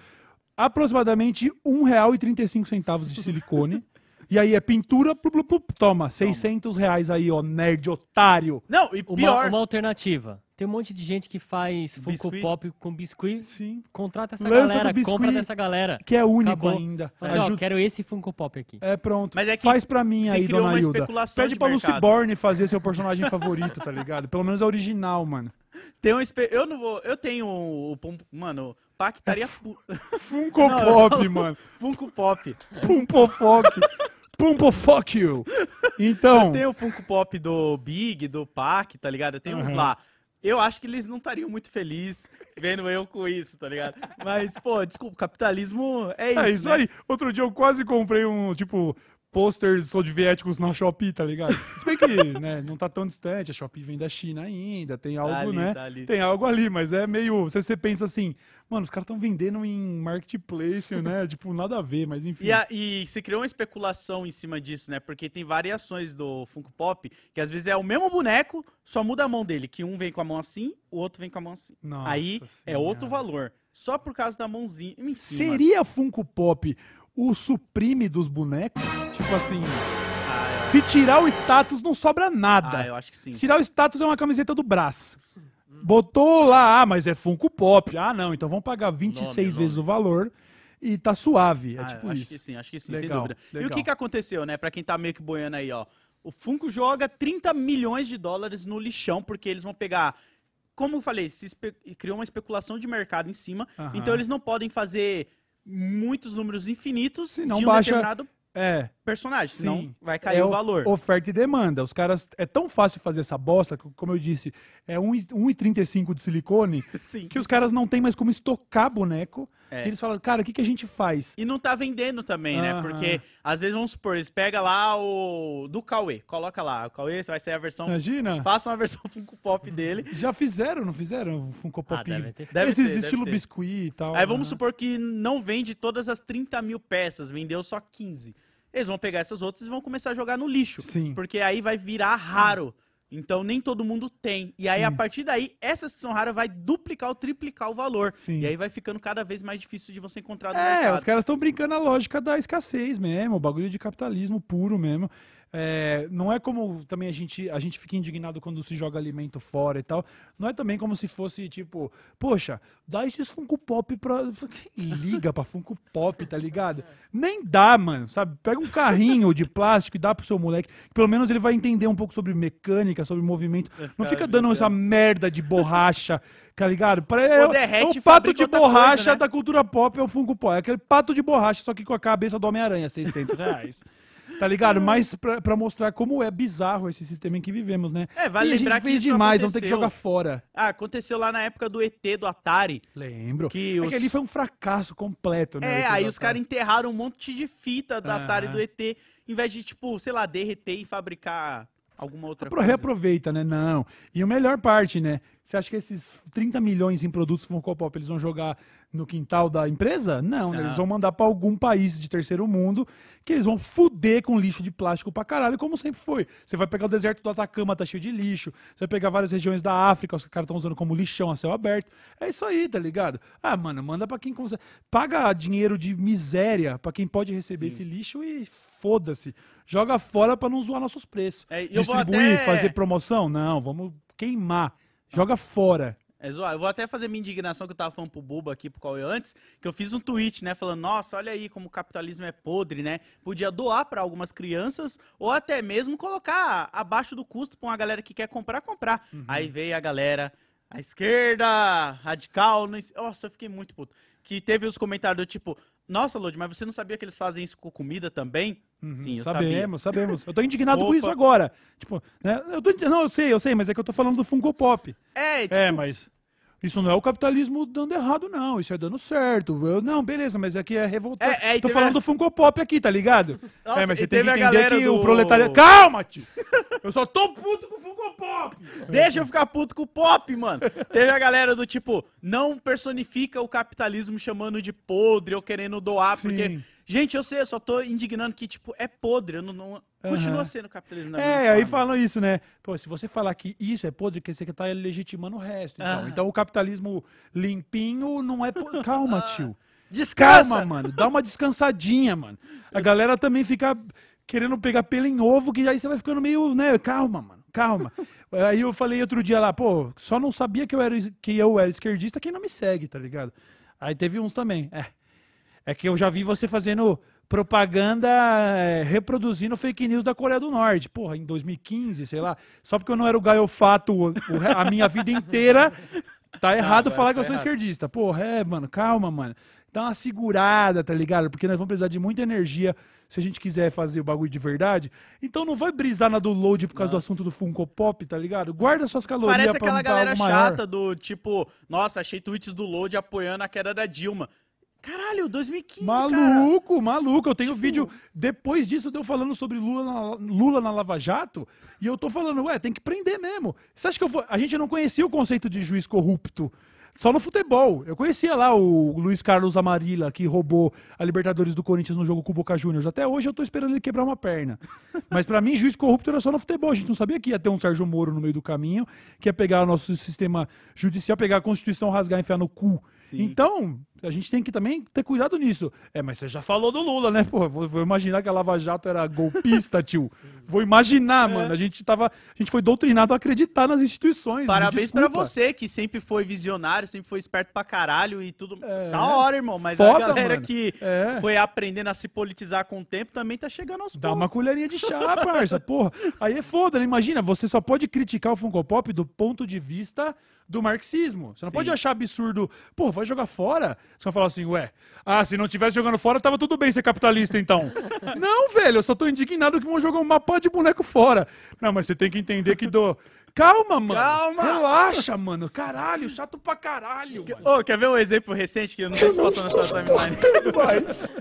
aproximadamente R$ 1,35 de silicone, e aí é pintura, plup, plup, plup, toma, 600 reais aí, ó, nerd otário. Não, e Uma, pior. uma alternativa. Tem um monte de gente que faz Funko Biscuit. Pop com biscuit. Sim. Contrata essa Lança galera, biscuit. compra dessa galera. Que é único Acabou. ainda. Fala assim, ó, Ajuda- quero esse Funko Pop aqui. É pronto. Mas é que Faz pra mim aí, criou dona uma Hilda. especulação Pede de pra Lucy mercado. Borne fazer seu personagem (laughs) favorito, tá ligado? Pelo menos é original, mano. Tem um espe... Eu não vou. Eu tenho o. Pum- Mano, o Pac estaria. fu- Funko (laughs) Não, Pop, não. mano. Funko Pop. (laughs) Pumpofoc. Pumpofoc you. Então, Eu tenho o Funko Pop do Big, do Pac, tá ligado? Eu tenho uns Aham. lá. Eu acho que eles não estariam muito felizes vendo eu com isso, tá ligado? Mas, pô, desculpa, capitalismo é isso. é isso né? aí. Outro dia eu quase comprei um, tipo, posters soviéticos na Shopee, tá ligado? Se bem que, (laughs) né, não tá tão distante, a Shopee vem da China ainda, tem algo, Tá ali, né? tá ali. Tem algo ali, mas é meio. Você, você pensa assim, mano, os caras estão vendendo em marketplace, né? (laughs) tipo, nada a ver, mas enfim. E, a- e se criou uma especulação em cima disso, né? Porque tem variações do Funko Pop, que às vezes é o mesmo boneco, só muda a mão dele. Que um vem com a mão assim, o outro vem com a mão assim. Nossa Aí é Senhora. outro valor. Só por causa da mãozinha. Enfim, mano. Seria Funko Pop o suprime dos bonecos? Tipo assim, Ah, se tirar o status não sobra nada. ah, eu acho que sim. Se tirar o status é uma camiseta do braço. Botou lá, ah, mas é Funko Pop. Ah, não, então vamos pagar 26 Nome, vezes o valor e tá suave. É Ah, tipo acho isso. que sim, acho que sim, Legal, sem dúvida. E o legal. que, que aconteceu, né? Pra quem tá meio que boiando aí, ó. O Funko joga 30 milhões de dólares no lixão, porque eles vão pegar. Como eu falei, se criou uma especulação de mercado em cima. Aham. Então eles não podem fazer muitos números infinitos Senão de um baixa- determinado É, personagem. Senão Sim. vai cair é o valor. Oferta e demanda. Os caras. É tão fácil fazer essa bosta, como eu disse, é 1 1,35 de silicone, (laughs) Sim. que os caras não tem mais como estocar boneco. É. E eles falam, cara, o que, que a gente faz? E não tá vendendo também, né? Aham. Porque, às vezes, vamos supor, eles pegam lá o. Do Cauê. Coloca lá. O Cauê vai sair a versão. Imagina? Faça uma versão (laughs) Funko Pop dele. Já fizeram, não fizeram? o Funko Ah, Pop. deve ter. Deve Esses ter, deve estilo ter. biscuit e tal. Aí vamos aham. supor que não vende todas as 30 mil peças, vendeu só 15. Eles vão pegar essas outras e vão começar a jogar no lixo. Sim. Porque aí vai virar raro. Então nem todo mundo tem. E aí, Sim. a partir daí, essas que são raras vai duplicar ou triplicar o valor. Sim. E aí vai ficando cada vez mais difícil de você encontrar no É, mercado. os caras estão brincando a lógica da escassez mesmo, o bagulho de capitalismo puro mesmo. É, não é como também a gente, a gente fica indignado quando se joga alimento fora e tal. Não é também como se fosse tipo, poxa, dá esses Funko Pop pra. (laughs) Liga pra Funko Pop, tá ligado? Nem dá, mano, sabe? Pega um carrinho de plástico e dá pro seu moleque. que Pelo menos ele vai entender um pouco sobre mecânica, sobre movimento. Vai Não fica dando essa brincando. merda de borracha, tá ligado? Pra- É, derrete é o pato de borracha coisa, né? da cultura pop é o Funko Pop. É aquele pato de borracha, só que com a cabeça do Homem-Aranha, 600 reais. Tá ligado? Mas pra, pra mostrar como é bizarro esse sistema em que vivemos, né? É, vale e a lembrar gente que fez isso demais, vamos ter que aconteceu. jogar fora. Ah, aconteceu lá na época do ET do Atari. Lembro. Que É os... que ali foi um fracasso completo, né? É, aí os caras Atari. enterraram um monte de fita do Atari Aham. do ET, em vez de, tipo, sei lá, derreter e fabricar alguma outra coisa. Reaproveita, né? Não. E a melhor parte, né? Você acha que esses 30 milhões em produtos Funko Pop eles vão jogar no quintal da empresa? Não, né? Eles vão mandar pra algum país de terceiro mundo que eles vão fuder com lixo de plástico pra caralho, como sempre foi. Você vai pegar o deserto do Atacama, tá cheio de lixo. Você vai pegar várias regiões da África, os caras estão usando como lixão a céu aberto. É isso aí, tá ligado? Ah, mano, manda pra quem consegue. Paga dinheiro de miséria pra quem pode receber Sim. esse lixo e foda-se. Joga fora pra não zoar nossos preços. É, Distribuir, até- fazer promoção? Não, vamos queimar. Joga fora. É zoar. Eu vou até fazer minha indignação que eu tava falando pro Buba aqui, pro Cauê antes, que eu fiz um tweet, né, falando, nossa, olha aí como o capitalismo é podre, né? Podia doar pra algumas crianças ou até mesmo colocar abaixo do custo pra uma galera que quer comprar, comprar. Uhum. Aí veio a galera, a esquerda, radical, não nossa, eu fiquei muito puto. Que teve os comentários do tipo, nossa, Lodi, mas você não sabia que eles fazem isso com comida também? Uhum, Sim, eu sabia. sabemos, sabemos. Eu tô indignado (laughs) com isso agora. Tipo, né? Eu tô, não, eu sei, eu sei, mas é que eu tô falando do Funko Pop. É, tipo, É, mas isso não é o capitalismo dando errado, não. Isso é dando certo. Eu, não, beleza, mas aqui é revoltado. É, é, tô falando a- do Funko Pop aqui, tá ligado? Nossa, é, mas você tem que entender que do- o proletariado... Calma, tio! (laughs) Eu só tô puto com o Funko Pop! Deixa eu ficar puto com o pop, mano. Teve a galera do tipo, não personifica o capitalismo chamando de podre ou querendo doar, Sim. porque. Gente, eu sei, eu só tô indignando que, tipo, é podre. Eu não, não- Continua sendo capitalismo É, aí falam isso, né? Pô, se você falar que isso é podre, quer dizer que tá legitimando o resto. Então, Ah. então o capitalismo limpinho não é. po- Calma, tio. Descansa! Calma, mano. Dá uma descansadinha, mano. A galera também fica querendo pegar pelo em ovo, que aí você vai ficando meio, né? Calma, mano. Calma. (laughs) Aí eu falei outro dia lá, pô, só não sabia que eu era, que eu era esquerdista quem não me segue, tá ligado? Aí teve uns também. É. É que eu já vi você fazendo propaganda é, reproduzindo fake news da Coreia do Norte. Porra, em 2015, sei lá. Só porque eu não era o gaiofato o- o a minha vida inteira, tá errado agora falar tá que eu sou errado. esquerdista. Porra, é, mano, calma, mano. Dá uma segurada, tá ligado? Porque nós vamos precisar de muita energia se a gente quiser fazer o bagulho de verdade. Então não vai brisar na do load por causa do Nossa. assunto do Funko Pop, tá ligado? Guarda suas calorias Parece aquela galera chata do tipo, nossa, achei tweets do Load apoiando a queda da Dilma. Caralho, 2015, cara. Maluco, maluco. Eu tenho Tipo- vídeo depois disso de eu falando sobre Lula na, Lula na Lava Jato. E eu tô falando, ué, tem que prender mesmo. Você acha que eu vou... A gente não conhecia o conceito de juiz corrupto. Só no futebol. Eu conhecia lá o Luiz Carlos Amarilla, que roubou a Libertadores do Corinthians no jogo com o Boca Juniors. Até hoje eu tô esperando ele quebrar uma perna. (laughs) Mas pra mim, juiz corrupto era só no futebol. A gente não sabia que ia ter um Sérgio Moro no meio do caminho, que ia pegar o nosso sistema judicial, pegar a Constituição, rasgar e enfiar no cu. Sim. Então, a gente tem que também ter cuidado nisso. É, mas você já falou do Lula, né? Pô, vou, vou imaginar que a Lava Jato era golpista, (laughs) tio. Vou É. imaginar, mano. A gente tava. A gente foi doutrinado a acreditar nas instituições. Parabéns pra desculpa. você, que sempre foi visionário, sempre foi esperto pra caralho e tudo. É. Da hora, irmão. Mas Foda, a galera mano. que É. foi aprendendo a se politizar com o tempo também tá chegando aos Dá uma colherinha de chá, (laughs) parça, porra. Aí é foda, né? Imagina, você só pode criticar o Funko Pop do ponto de vista do marxismo. Você não Sim. pode achar absurdo, pô, vai jogar fora. Você vai falar assim, ué, ah, se não tivesse jogando fora, tava tudo bem ser capitalista, então. (laughs) não, velho, eu só tô indignado que vão jogar uma pá de boneco fora. Não, mas você tem que entender que do... Calma, mano. Calma. Relaxa, mano. Caralho, chato pra caralho. Ô, quer ver um exemplo recente que eu não sei se passou na sua timeline?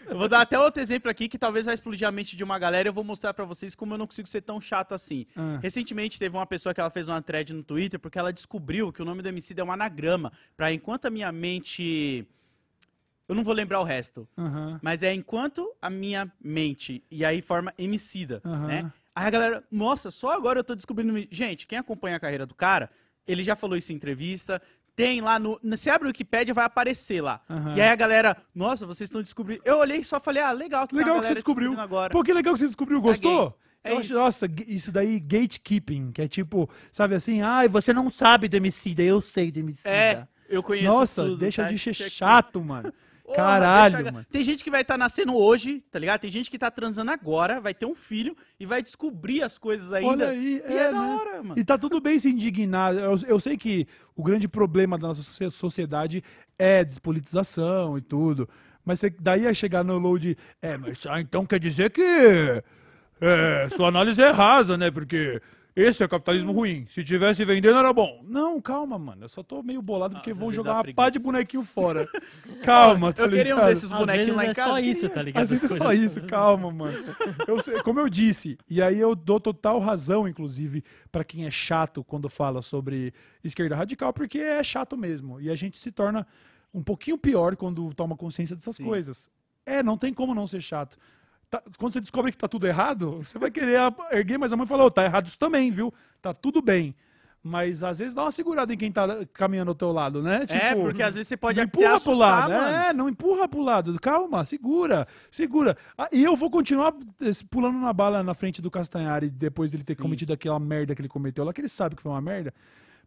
Eu vou dar até outro exemplo aqui que talvez vai explodir a mente de uma galera e eu vou mostrar pra vocês como eu não consigo ser tão chato assim. Ah. Recentemente teve uma pessoa que ela fez uma thread no Twitter porque ela descobriu que o nome do MC é um anagrama pra enquanto a minha mente eu não vou lembrar o resto, Aham. mas é enquanto a minha mente e aí forma emicida, Aham. né? Aí a galera, nossa, só agora eu tô descobrindo. Gente, quem acompanha a carreira do cara, ele já falou isso em entrevista. Tem lá no. Você abre o Wikipedia, vai aparecer lá. Aham. E aí a galera, nossa, vocês estão descobrindo. Eu olhei e só falei, ah, legal que tem Legal uma que você descobriu. agora. Pô, que legal que você descobriu. Gostou? É Eu acho- isso. nossa, isso daí, gatekeeping, que é tipo, sabe assim, ai, você não sabe do Emicida, eu sei do Emicida. É, eu conheço Nossa, tudo, deixa tá? de ser chato, mano. Porra, Caralho, deixa- mano. Tem gente que vai estar nascendo hoje, tá ligado? Tem gente que tá transando agora, vai ter um filho e vai descobrir as coisas ainda. Olha aí, e é, da né? hora, mano. E tá tudo bem se indignar. Eu, eu sei que o grande problema da nossa socie- sociedade é despolitização e tudo. Mas daí a chegar no load. É, mas ah, então quer dizer que é, sua análise é rasa, né? Porque esse é capitalismo ruim. Se tivesse vendendo, era bom. Não, calma, mano. Eu só tô meio bolado porque Nossa, vão jogar uma preguiça. pá de bonequinho fora. (laughs) Calma, tá Eu queria um ligado? desses bonequinhos lá em é casa. só isso, tá ligado? Às vezes é só isso, calma, mano. Eu como eu disse, e aí eu dou total razão, inclusive, pra quem é chato quando fala sobre esquerda radical, porque é chato mesmo. E a gente se torna um pouquinho pior quando toma consciência dessas Sim. coisas. É, não tem como não ser chato. Tá- quando você descobre que tá tudo errado, você vai querer erguer, mas a mãe falou, tá errado isso também, viu? Tá tudo bem. Mas às vezes dá uma segurada em quem tá caminhando ao teu lado, né? É, Tipo, porque às vezes você pode não até empurra pro assustar, lado. mano. É, não empurra pro lado. Calma, segura, segura. Ah, e eu vou continuar eh, pulando na bala na frente do Castanhari depois dele ter Sim. cometido aquela merda que ele cometeu lá, que ele sabe que foi uma merda.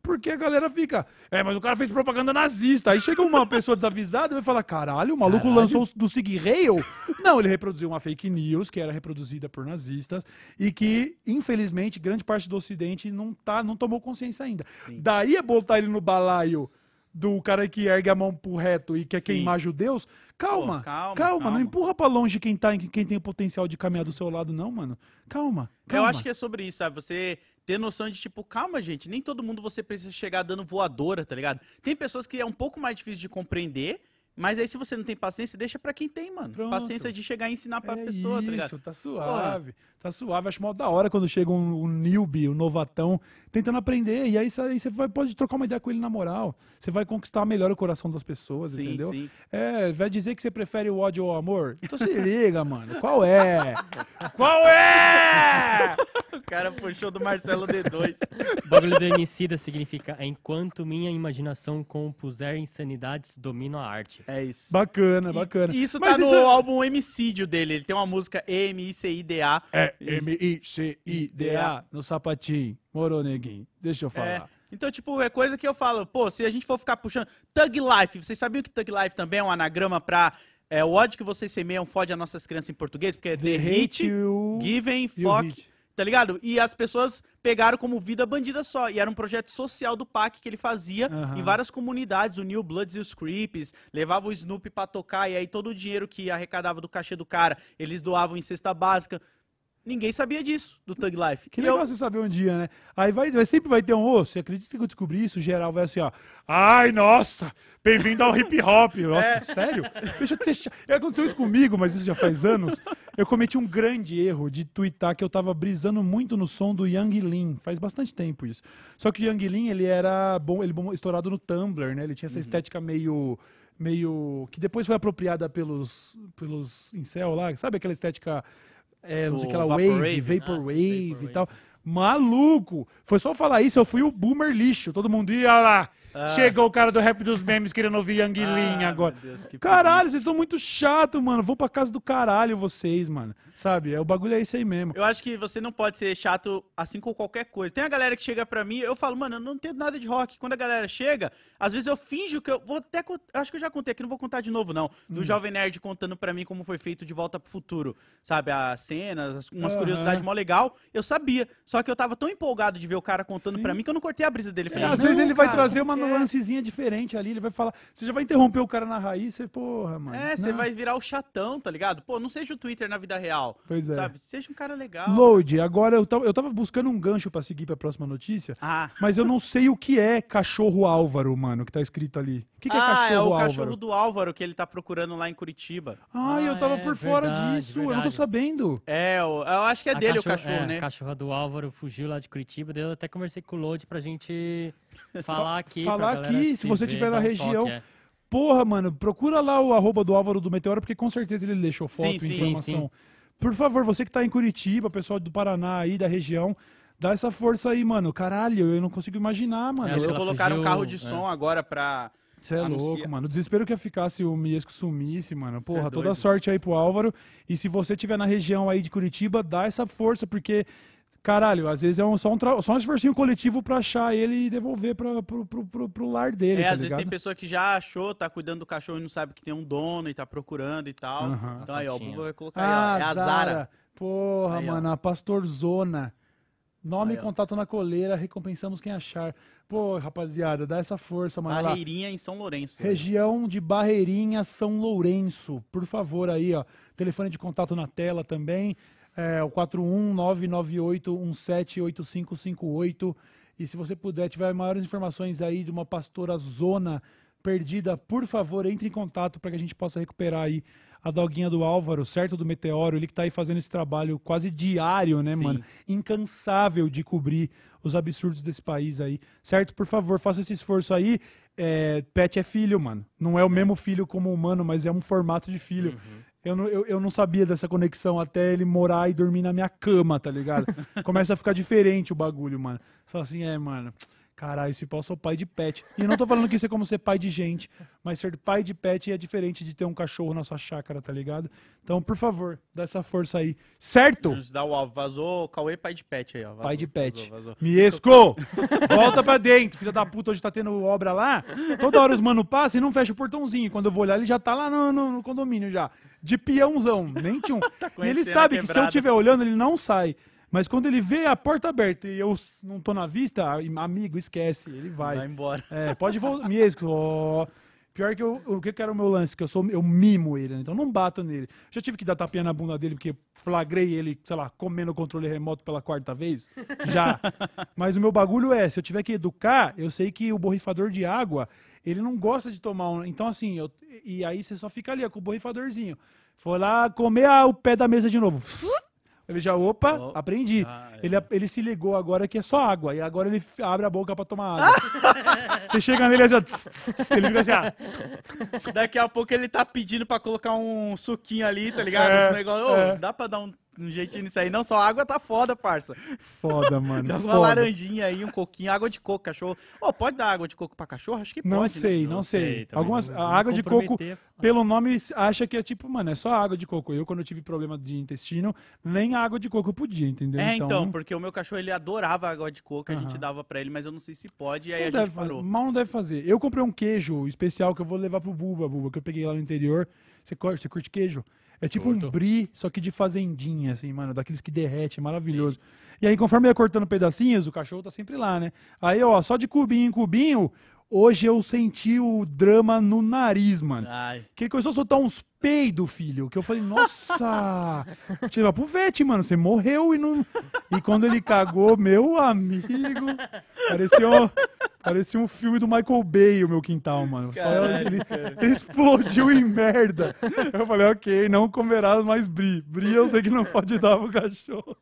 Porque a galera fica, é, mas o cara fez propaganda nazista. Aí chega uma pessoa desavisada e vai falar: caralho, o maluco Caralho. lançou do Sig Rail. Não, ele reproduziu uma fake news que era reproduzida por nazistas e que, infelizmente, grande parte do Ocidente não, tá, não tomou consciência ainda. Sim. Daí é botar ele no balaio do cara que ergue a mão pro reto e quer Sim. queimar judeus. Calma, Pô, calma, calma, não calma. empurra pra longe quem, tá, quem tem o potencial de caminhar do seu lado, não, mano. Calma, Eu calma. acho que é sobre isso, sabe? Você ter noção de, tipo, calma, gente, nem todo mundo você precisa chegar dando voadora, tá ligado? Tem pessoas que é um pouco mais difícil de compreender, mas aí se você não tem paciência, deixa pra quem tem, mano. Pronto. Paciência de chegar e ensinar pra é pessoa, isso, tá ligado? tá suave, tá suave. Acho mal da hora quando chega um, um newbie, um novatão, tentando aprender. E aí, aí você vai, pode trocar uma ideia com ele na moral. Você vai conquistar melhor o coração das pessoas, Sim, entendeu? sim. É, vai dizer que você prefere o ódio ao amor? Então se liga, mano. Qual é? Qual é? (laughs) O cara puxou do Marcelo D2. O (laughs) bagulho do Emicida significa enquanto minha imaginação compuser insanidades, domino a arte. É isso. Bacana, bacana. E isso Mas tá no isso é- álbum Homicídio dele. Ele tem uma música E-M-I-C-I-D-A. É M-I-C-I-D-A no sapatinho. Morou, neguinho. Deixa eu É. falar. Então, tipo, é coisa que eu falo, pô, se a gente for ficar puxando. Thug Life, vocês sabiam que Thug Life também é um anagrama pra. É, o ódio que vocês semeiam fode as nossas crianças em português, porque é The, Hate, you Given, Fuck. Tá ligado? E as pessoas pegaram como vida bandida só. E era um projeto social do PAC que ele fazia Aham. em várias comunidades, o New Bloods e os Creeps, levava o Snoopy pra tocar, e aí todo o dinheiro que arrecadava do cachê do cara, eles doavam em cesta básica. Ninguém sabia disso, do Thug Life. Que E eu- legal você saber um dia, né? Aí vai, vai- sempre vai ter um, ô, você acredita que eu descobri isso? Geral vai assim, ó. Ai, nossa, bem-vindo ao hip hop. (laughs) Nossa, É. sério? Deixa de ser chato. Aconteceu isso comigo, mas isso já faz anos. Eu cometi um grande erro de twittar que eu tava brisando muito no som do Yang Lin. Faz bastante tempo isso. Só que o Yang Lin, ele era bom, ele bom, estourado no Tumblr, né? Ele tinha essa Uhum. estética meio meio que depois foi apropriada pelos pelos incel lá, sabe aquela estética é, não sei O aquela Vaporwave. wave, Ah, vaporwave e tal. Maluco! Foi só falar isso, eu fui o boomer lixo. Todo mundo ia lá. Ah. Chegou o cara do rap dos memes querendo ouvir Yang Lin Ah, agora. Deus, que Caralho, vocês são muito chato, mano. Vão pra casa do caralho vocês, mano. Sabe? É, o bagulho é isso aí mesmo. Eu acho que você não pode ser chato assim com qualquer coisa. Tem a galera que chega pra mim, eu falo, mano, eu não entendo nada de rock. Quando a galera chega, às vezes eu finjo que eu vou até acho que eu já contei aqui, não vou contar de novo não. Hum. Do Jovem Nerd contando pra mim como foi feito De Volta pro Futuro, sabe, as cenas, as- umas Aham. curiosidades mó legal. Eu sabia, só que eu tava tão empolgado de ver o cara contando Sim. pra mim que eu não cortei a brisa dele. É, Falei, às "Não, vezes ele vai cara, trazer como uma que é?" diferente ali, ele vai falar. Você já vai interromper o cara na raiz, você, porra, mano. É, você vai virar o chatão, tá ligado? Pô, não seja o Twitter na vida real, Pois é. sabe? Seja um cara legal. Load, agora eu tava, eu tava buscando um gancho pra seguir pra próxima notícia, Ah, mas eu não sei o que é cachorro Álvaro, mano, que tá escrito ali. O que, que é ah, cachorro é o Álvaro? cachorro do Álvaro que ele tá procurando lá em Curitiba. Ai, eu Ah, tava é, por fora verdade, disso, eu não tô verdade. sabendo. É, eu, eu acho que é A dele o cachorro- cachorro, é, né? A cachorra do Álvaro fugiu lá de Curitiba, daí eu até conversei com o Load pra gente (laughs) falar aqui. Falar aqui, se você ver, tiver na um região, toque, é. Porra, mano, procura lá o arroba do Álvaro do Meteoro, porque com certeza ele deixou foto Sim, e sim, informação. sim. Por favor, você que tá em Curitiba, pessoal do Paraná aí, da região, dá essa força aí, mano. Caralho, eu não consigo imaginar, mano. É, Eles ela colocaram um fugiu, carro de é. som agora pra. Você é anuncia. louco, mano. O desespero que ia ficar se o Miesco sumisse, mano. Cê é Porra, toda sorte aí pro Álvaro. E se você tiver na região aí de Curitiba, dá essa força, porque, caralho, às vezes é um- só, um tra- só um esforcinho coletivo pra achar ele e devolver pra, pro, pro, pro, pro lar dele, É, tá às vezes tem ligado? pessoa que já achou, tá cuidando do cachorro e não sabe que tem um dono e tá procurando e tal. Aham. Então aí, ó, o. Buba vai colocar aí, ó. É a Zara. Porra, Aí, ó. mano, a Pastorzona. Nome Aí, e contato na coleira, recompensamos quem achar. Pô, rapaziada, dá essa força, mano. Barreirinha em São Lourenço. Região de Barreirinha, São Lourenço. Por favor, aí, ó. Telefone de contato na tela também. É o 41998178558. E se você puder, tiver maiores informações aí de uma pastora zona perdida, por favor, entre em contato para que a gente possa recuperar aí a doguinha do Álvaro, certo? Do Meteoro, ele que tá aí fazendo esse trabalho quase diário, né, Sim. mano? Incansável de cobrir os absurdos desse país aí, certo? Por favor, faça esse esforço aí. É, pet é filho, mano. Não é o mesmo filho como humano, mas é um formato de filho. Eu não, eu, eu não sabia dessa conexão até ele morar e dormir na minha cama, tá ligado? (laughs) Começa a ficar diferente o bagulho, mano. Você fala assim, é, mano. Caralho, se pau, sou pai de pet. E eu não tô falando que isso é como ser pai de gente, mas ser pai de pet é diferente de ter um cachorro na sua chácara, tá ligado? Então, por favor, dá essa força aí. Certo? De dar o alvo. Vazou o Cauê, pai de pet aí, ó. Vazou, Pai de pet. Vazou, vazou. Miesco! Volta pra dentro, filha da puta. Hoje tá tendo obra lá. Toda hora os mano passam e não fecha o portãozinho. Quando eu vou olhar, ele já tá lá no, no- no condomínio já. De peãozão, nem tinha um. (laughs) e ele Tá sabe que se eu estiver olhando, ele não sai. Mas quando ele vê a porta aberta e eu não tô na vista, amigo, esquece, ele vai. Vai embora. É, pode voltar. Pior que eu, o que que era o meu lance, que eu sou eu mimo ele, né? então não bato nele. Já tive que dar tapinha na bunda dele porque flagrei ele, sei lá, comendo o controle remoto pela quarta vez. Já. (laughs) Mas o meu bagulho é, se eu tiver que educar, eu sei que o borrifador de água, ele não gosta de tomar um, então assim, eu, e aí você só fica ali ó, com o borrifadorzinho. Foi lá comer ah, o pé da mesa de novo. Ele já, opa, Oh. aprendi. Ah, é. Ele, ele se ligou agora que é só água. E agora ele abre a boca pra tomar água. (laughs) Você chega nele assim, ó, tss, tss, tss, ele fica assim, ah, Daqui a pouco ele tá pedindo pra colocar um suquinho ali, tá ligado? É, um negócio. Ô, é. Dá pra dar um, um jeitinho nisso aí. Não, só a água tá foda, parça. foda, mano. (laughs) Joga uma foda. laranjinha aí, um coquinho, água de coco, cachorro. Ô, pode dar água de coco pra cachorro? Acho que Não pode, sei, né? não, sei. Algumas, não- a não água de coco, pelo nome, acha que é tipo, mano, é só água de coco. Eu, quando eu tive problema de intestino, nem água de coco eu podia, entendeu? É, então, porque o meu cachorro ele adorava água de coco, a gente dava pra ele, mas eu não sei se pode, e aí não a deve gente fazer, parou. mal não deve fazer. Eu comprei um queijo especial que eu vou levar pro Buba, Buba, que eu peguei lá no interior. Você curte, você curte queijo? É tipo um Curto. brie, só que de fazendinha, assim, mano, daqueles que derrete, maravilhoso. E aí, conforme ia cortando pedacinhos, o cachorro tá sempre lá, né? Aí, ó, só de cubinho em cubinho, hoje eu senti o drama no nariz, mano. Ai, Que ele começou a soltar uns peidos, filho. Que eu falei, nossa! (laughs) Levar pro vet, mano. Você morreu e não. E quando ele cagou, meu amigo. Parecia, um- parecia um filme do Michael Bay, o meu quintal, mano. Só ele, ele (laughs) explodiu em merda. Eu falei, ok, não comerás mais brie. Brie eu sei que não pode dar pro cachorro.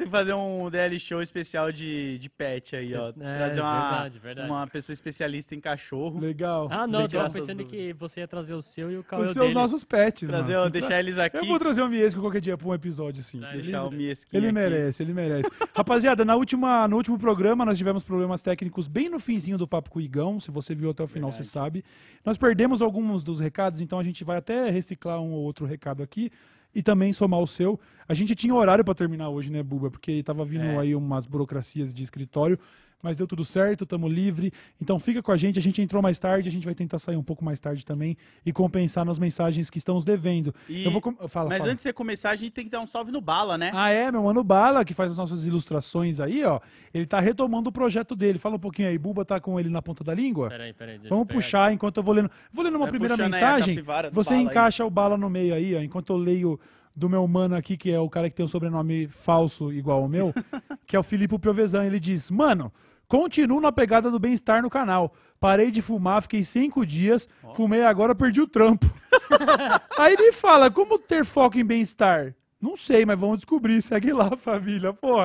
Tem que fazer um DL show especial de, de pet aí, ó. É, Trazer uma, verdade, verdade. uma pessoa especialista em cachorro. Legal. Ah, não, eu tava pensando que você ia trazer o seu e o Cauê Os o seus nossos pets, Trazer, mano. deixar eles aqui. Eu vou trazer o Miesco qualquer dia pra um episódio, sim. Traz, Ele- Deixar o Miesquinho Ele aqui. merece, ele merece. (laughs) Rapaziada, na última, no último programa nós tivemos problemas técnicos bem no finzinho do Papo com o Igão. Se você viu até o final, você sabe. Nós perdemos alguns dos recados, então a gente vai até reciclar um ou outro recado aqui e também somar o seu. A gente tinha horário pra terminar hoje, né, Buba? Porque tava vindo É. aí umas burocracias de escritório. Mas deu tudo certo, tamo livre. Então fica com a gente. A gente entrou mais tarde, a gente vai tentar sair um pouco mais tarde também e compensar nas mensagens que estamos devendo. E- Eu vou com- fala, Mas fala. antes de você começar, a gente tem que dar um salve no bala, né? Ah, é, meu mano Bala, que faz as nossas ilustrações aí, ó. Ele tá retomando o projeto dele. Fala um pouquinho aí, Buba tá com ele na ponta da língua? Peraí, peraí. deixa Vamos puxar enquanto eu vou lendo. Vou lendo uma Vai primeira puxando aí a mensagem. Você Bala aí. encaixa o bala no meio aí, ó. Enquanto eu leio do meu mano aqui, que é o cara que tem um sobrenome falso igual ao meu, (laughs) que é o Filipe Piovesan. Ele diz: Mano, continuo na pegada do bem-estar no canal. Parei de fumar, fiquei cinco dias. Fumei agora, perdi o trampo. (laughs) aí me fala, como ter foco em bem-estar? Não sei, mas vamos descobrir. Segue lá, família. Pô,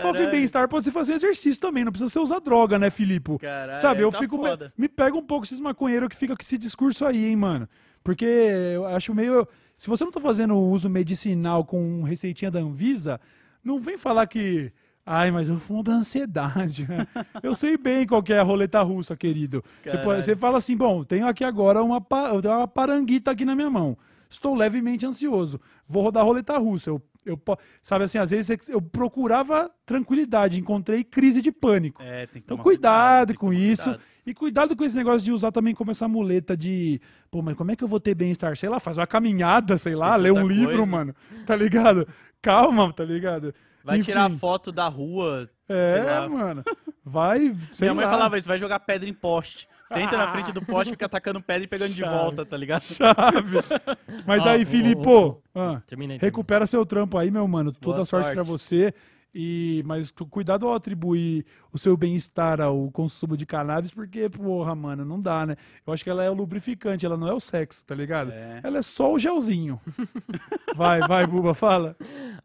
foco em bem-estar pode ser fazer exercício também. Não precisa ser usar droga, né, Filipe? Caralho, Sabe, eu tá fico. Me, foda. me pega um pouco esses maconheiros que ficam com esse discurso aí, hein, mano. Porque eu acho meio. Se você não tá fazendo uso medicinal com receitinha da Anvisa, não vem falar que. Ai, mas eu fumo da ansiedade. né? (laughs) eu sei bem qual que é a roleta russa, querido. Você, Caralho. pode- você fala assim: bom, tenho aqui agora uma, uma paranguita aqui na minha mão. Estou levemente ansioso. Vou rodar a roleta russa. Eu, eu, sabe assim, às vezes eu procurava tranquilidade, encontrei crise de pânico. É, tem que Então cuidado que com isso. cuidado. E cuidado com esse negócio de usar também como essa muleta de. Pô, mas como é que eu vou ter bem-estar? Sei lá, faz uma caminhada, sei lá, ler um livro, coisa. mano. Tá ligado? Calma, tá ligado? Vai Enfim, tirar foto da rua. sei É, lá. mano. Vai. (laughs) Sei Minha mãe lá. falava isso, vai jogar pedra em poste. Senta na frente do poste, fica atacando pedra e pegando de Chave. volta, tá ligado? Chave. (laughs) Mas Ó, aí, o- Filipe, o- ah, recupera seu trampo aí, meu mano. Toda Boa sorte, sorte. pra você. E, mas cu- cuidado ao atribuir o seu bem-estar ao consumo de cannabis, porque, porra, mano, não dá, né? Eu acho que ela é o lubrificante, ela não é o sexo, tá ligado? É. Ela é só o gelzinho. (laughs) vai, vai, Buba, fala.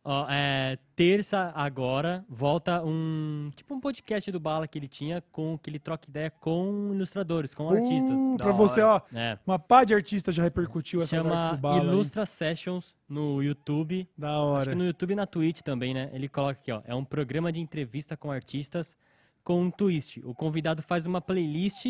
Ó, é, terça agora volta um tipo um podcast do Bala que ele tinha com que ele troca ideia com ilustradores, com artistas. Uh, Da pra você, ó, É, uma pá de artista já repercutiu essas artes do Bala. aí. Ilustra Sessions no YouTube. Da Acho hora. que no YouTube e na Twitch também, né? Ele coloca aqui, ó, é um programa de entrevista com artistas com um twist. O convidado faz uma playlist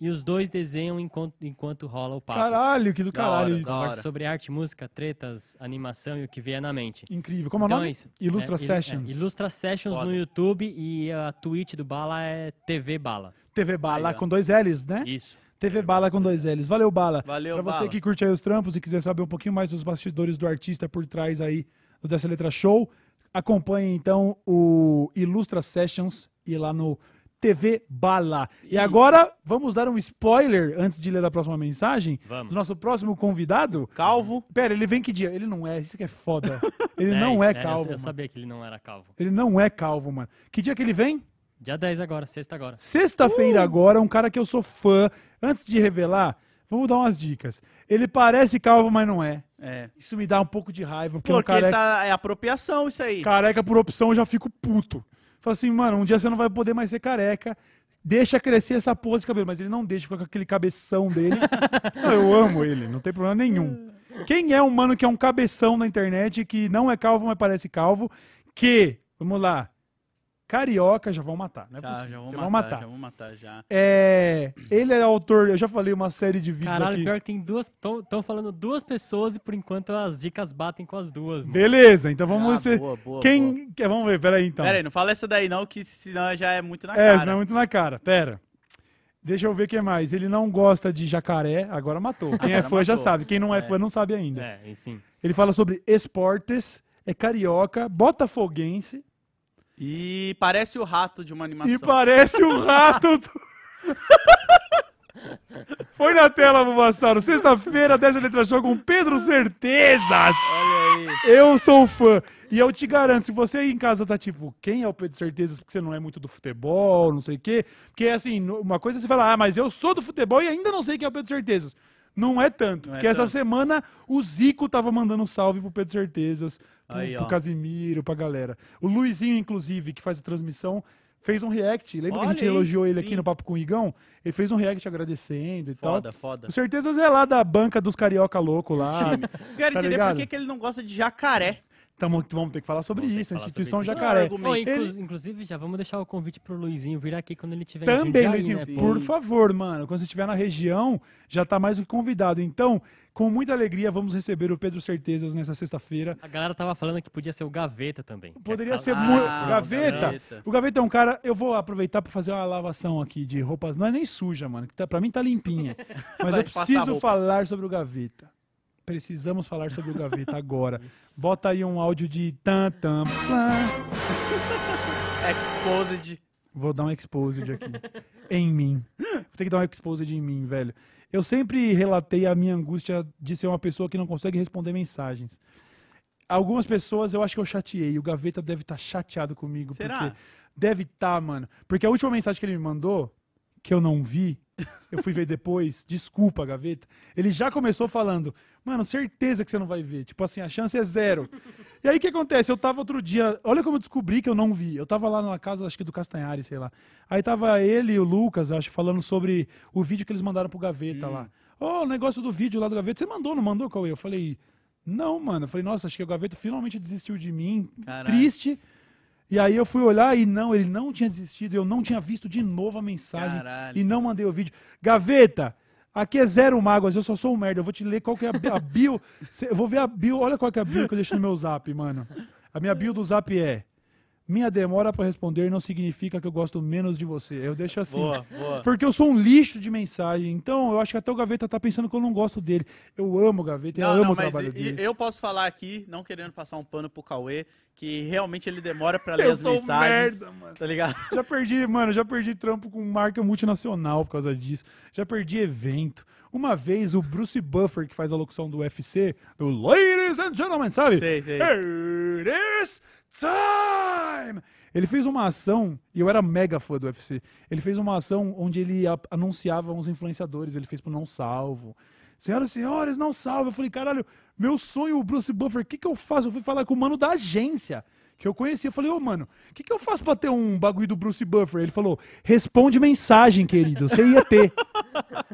e os dois desenham enquanto, enquanto rola o papo. Caralho, que do Da caralho hora, isso. da hora. Sobre arte, música, tretas, animação e o que vier na mente. Incrível. Como é o Então nome? é isso. Ilustra É, Sessions. é, Ilustra Sessions Foda. no YouTube e a Twitch do Bala é TV Bala. TV Bala Aí, com dois L's, né? Isso. TV Bala com dois L's. Valeu, Bala. Valeu, Pra você Bala. que curte aí os trampos e quiser saber um pouquinho mais dos bastidores do artista por trás aí do Dessa Letra Show, acompanhe então o Ilustra Sessions e lá no TV Bala. E E- agora, vamos dar um spoiler antes de ler a próxima mensagem do Vamos. nosso próximo convidado. Calvo. Pera, ele vem que dia? Ele não é, isso que é foda. Ele 10, (laughs) não é eu- calvo, Eu, sabia que ele não era calvo. Ele não é calvo, mano. Que dia que ele vem? Dia 10 agora, sexta agora. Sexta-feira Uh! agora, um cara que eu sou fã. Antes de revelar, vamos dar umas dicas. Ele parece calvo, mas não é. É. Isso me dá um pouco de raiva, porque, um Porque ele careca, tá. É apropriação isso aí. careca por opção eu já fico puto. Fala assim, mano, um dia você não vai poder mais ser careca. Deixa crescer essa porra de cabelo, mas ele não deixa com aquele cabeção dele. (laughs) Não, eu amo ele, não tem problema nenhum. Quem é um mano que é um cabeção na internet, que não é calvo, mas parece calvo, que, vamos lá, carioca já vão matar, não é Já, já vou já vão matar, matar. já vou matar já. É, ele é autor, eu já falei uma série de vídeos Caralho, aqui. pior que tem duas. Estão falando duas pessoas e por enquanto as dicas batem com as duas. mano. Beleza, então vamos Ah, espe- boa, boa, boa. Quem. quer- Vamos ver, peraí então. Pera aí, não fala essa daí não, que senão já é muito na é, cara. senão é muito na cara. Pera. Deixa eu ver o que mais. Ele não gosta de jacaré, agora matou. Quem é Agora fã já matou. sabe, quem não é, É. fã não sabe ainda. É, e sim. Ele fala sobre esportes, é carioca, botafoguense E parece o rato de uma animação. e parece o rato do... (laughs) Foi na tela, Bubassaro. Sexta-feira, 10 letra show com Pedro Certezas. Olha aí. Eu sou fã. E eu te garanto, se você aí em casa tá tipo, quem é o Pedro Certezas? Porque você não é muito do futebol, não sei o quê. Porque assim, uma coisa é você falar, ah, mas eu sou do futebol e ainda não sei quem é o Pedro Certezas. Não é tanto. Não é porque essa tanto. semana o Zico tava mandando um salve pro Pedro Certezas, pro, Aí, pro. Casimiro, pra galera. O Luizinho, inclusive, que faz a transmissão, fez um react. Lembra que a Olha gente aí, elogiou ele sim. aqui no Papo com o Igão? Ele fez um react agradecendo e tal. Foda, foda. Com certezas é lá da banca dos carioca louco lá. (laughs) Quero Tá entender ligado? por que, que ele não gosta de jacaré. Tamo, vamos ter que falar sobre Vamos isso, a instituição sobre isso. Jacaré. Não, Ele- inclu- Inclusive, já vamos deixar o convite pro Luizinho vir aqui quando ele tiver Também, Luizinho, né, por favor, mano, quando você estiver na região, já tá mais do que convidado. Então, com muita alegria, vamos receber o Pedro Certezas nessa sexta-feira. A galera tava falando que podia ser o Gaveta também. Poderia é ser. Ah, Gaveta. Gaveta. O Gaveta é um cara. Eu vou aproveitar para fazer uma lavação aqui de roupas. Não é nem suja, mano. Que tá, pra mim tá limpinha. (laughs) Mas eu preciso falar sobre o Gaveta. Precisamos falar sobre o Gaveta agora. (laughs) Bota aí um áudio de tan tan tan. Exposed. Vou dar um exposed aqui. em mim. Vou ter que dar um exposed em mim, velho. Eu sempre relatei a minha angústia de ser uma pessoa que não consegue responder mensagens. Algumas pessoas eu acho que eu chateei. O Gaveta deve estar chateado comigo. Será? Porque deve estar, mano. Porque a última mensagem que ele me mandou, que eu não vi, eu fui ver depois, desculpa, Gaveta. Ele já começou falando, mano, certeza que você não vai ver. Tipo assim, a chance é zero. E aí o que acontece? Eu tava outro dia, olha como eu descobri que eu não vi. Eu tava lá na casa, acho que do Castanhari, sei lá. Aí tava ele e o Lucas, acho, falando sobre o vídeo que eles mandaram pro Gaveta Hum. lá. Ô, o negócio do vídeo lá do Gaveta, você mandou, não mandou, Cauê? Eu falei, não, mano. Eu falei, nossa, acho que o Gaveta finalmente desistiu de mim. Triste. E aí eu fui olhar e não, ele não tinha desistido, eu não tinha visto de novo a mensagem Caralho. e não mandei o vídeo. Gaveta, aqui é zero mágoas, eu só sou um merda. Eu vou te ler qual que é a, a bio. (laughs) Eu vou ver a bio, olha qual que é a bio que eu deixo no meu zap, mano. A minha bio do zap é Minha demora pra responder não significa que eu gosto menos de você. Eu deixo assim. Boa, boa. Porque eu sou um lixo de mensagem. Então, eu acho que até o Gaveta tá pensando que eu não gosto dele. Eu amo o Gaveta, eu Não, amo não, o trabalho e- dele. eu posso falar aqui, não querendo passar um pano pro Cauê, que realmente ele demora pra ler Eu as mensagens. merda, mano. Tá ligado? Já perdi, mano, já perdi trampo com marca multinacional por causa disso. Já perdi evento. Uma vez o Bruce Buffer, que faz a locução do UFC, do Ladies and Gentlemen, sabe? Sei, sei. Is time! Ele fez uma ação, e eu era mega fã do UFC. Ele fez uma ação onde ele anunciava uns influenciadores, ele fez pro Não Salvo. Senhoras e senhores, não salvo. Eu falei, caralho, meu sonho, o Bruce Buffer, o que, que eu faço? Eu fui falar com o mano da agência, que eu conhecia. Eu falei, ô, mano, o que, que eu faço pra ter um bagulho do Bruce Buffer? Ele falou, responde mensagem, querido, você ia ter.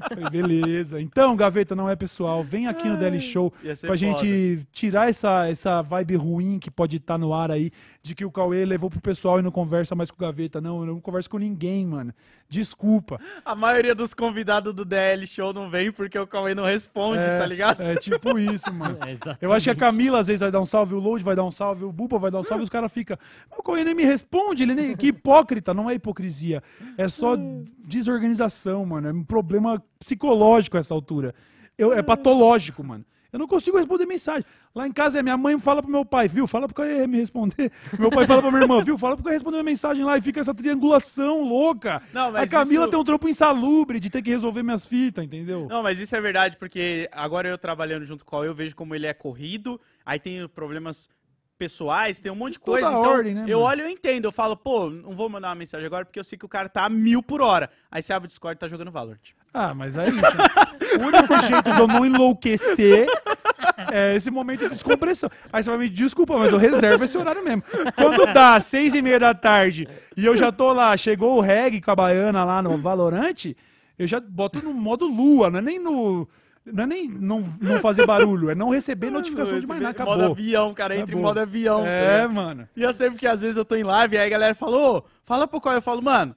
Falei, beleza. Então, Gaveta, não é pessoal, vem aqui no Daily Show pra foda. gente tirar essa, essa vibe ruim que pode estar no ar aí, de que o Cauê levou pro pessoal e não conversa mais com o Gaveta. Não, eu não converso com ninguém, mano. Desculpa. A maioria dos convidados do DL Show não vem porque o Cauê não responde, é, tá ligado? É tipo isso, mano. (laughs) É. Eu acho que a Camila às vezes vai dar um salve, o Load vai dar um salve, o Buba vai dar um salve, e os caras ficam. O Cauê nem me responde, ele nem. Que hipócrita, não é hipocrisia. É só desorganização, mano. É um problema psicológico a essa altura. Eu, é patológico, mano. Eu não consigo responder mensagem. Lá em casa, é minha mãe fala pro meu pai, viu? Fala pro Cauê me responder. (laughs) Meu pai fala pra minha irmã, viu? Fala pro Cauê responder minha mensagem lá e fica essa triangulação louca. Não, a mas Camila isso- tem um trampo insalubre de ter que resolver minhas fitas, entendeu? Não, mas isso é verdade, porque agora eu trabalhando junto com o eu vejo como ele é corrido, aí tem problemas pessoais, tem um monte de Toda coisa. Então, ordem, né, eu mano? olho e eu entendo. Eu falo, pô, não vou mandar uma mensagem agora porque eu sei que o cara tá a mil por hora. Aí você abre o Discord e tá jogando Valorant. Ah, mas aí, gente, o único jeito de eu não enlouquecer é esse momento de descompressão. Aí você vai me desculpa, mas eu reservo esse horário mesmo. Quando dá seis e meia da tarde e eu já tô lá, chegou o reggae com a baiana lá no Valorante, eu já boto no modo lua, não é nem no... Não é nem não, não fazer barulho, é não receber notificação de mais nada, Modo acabou. avião, cara, entra em modo avião. tá É, ligado? mano. E eu sempre que às vezes eu tô em live, aí a galera falou, fala pro qual eu falo, mano.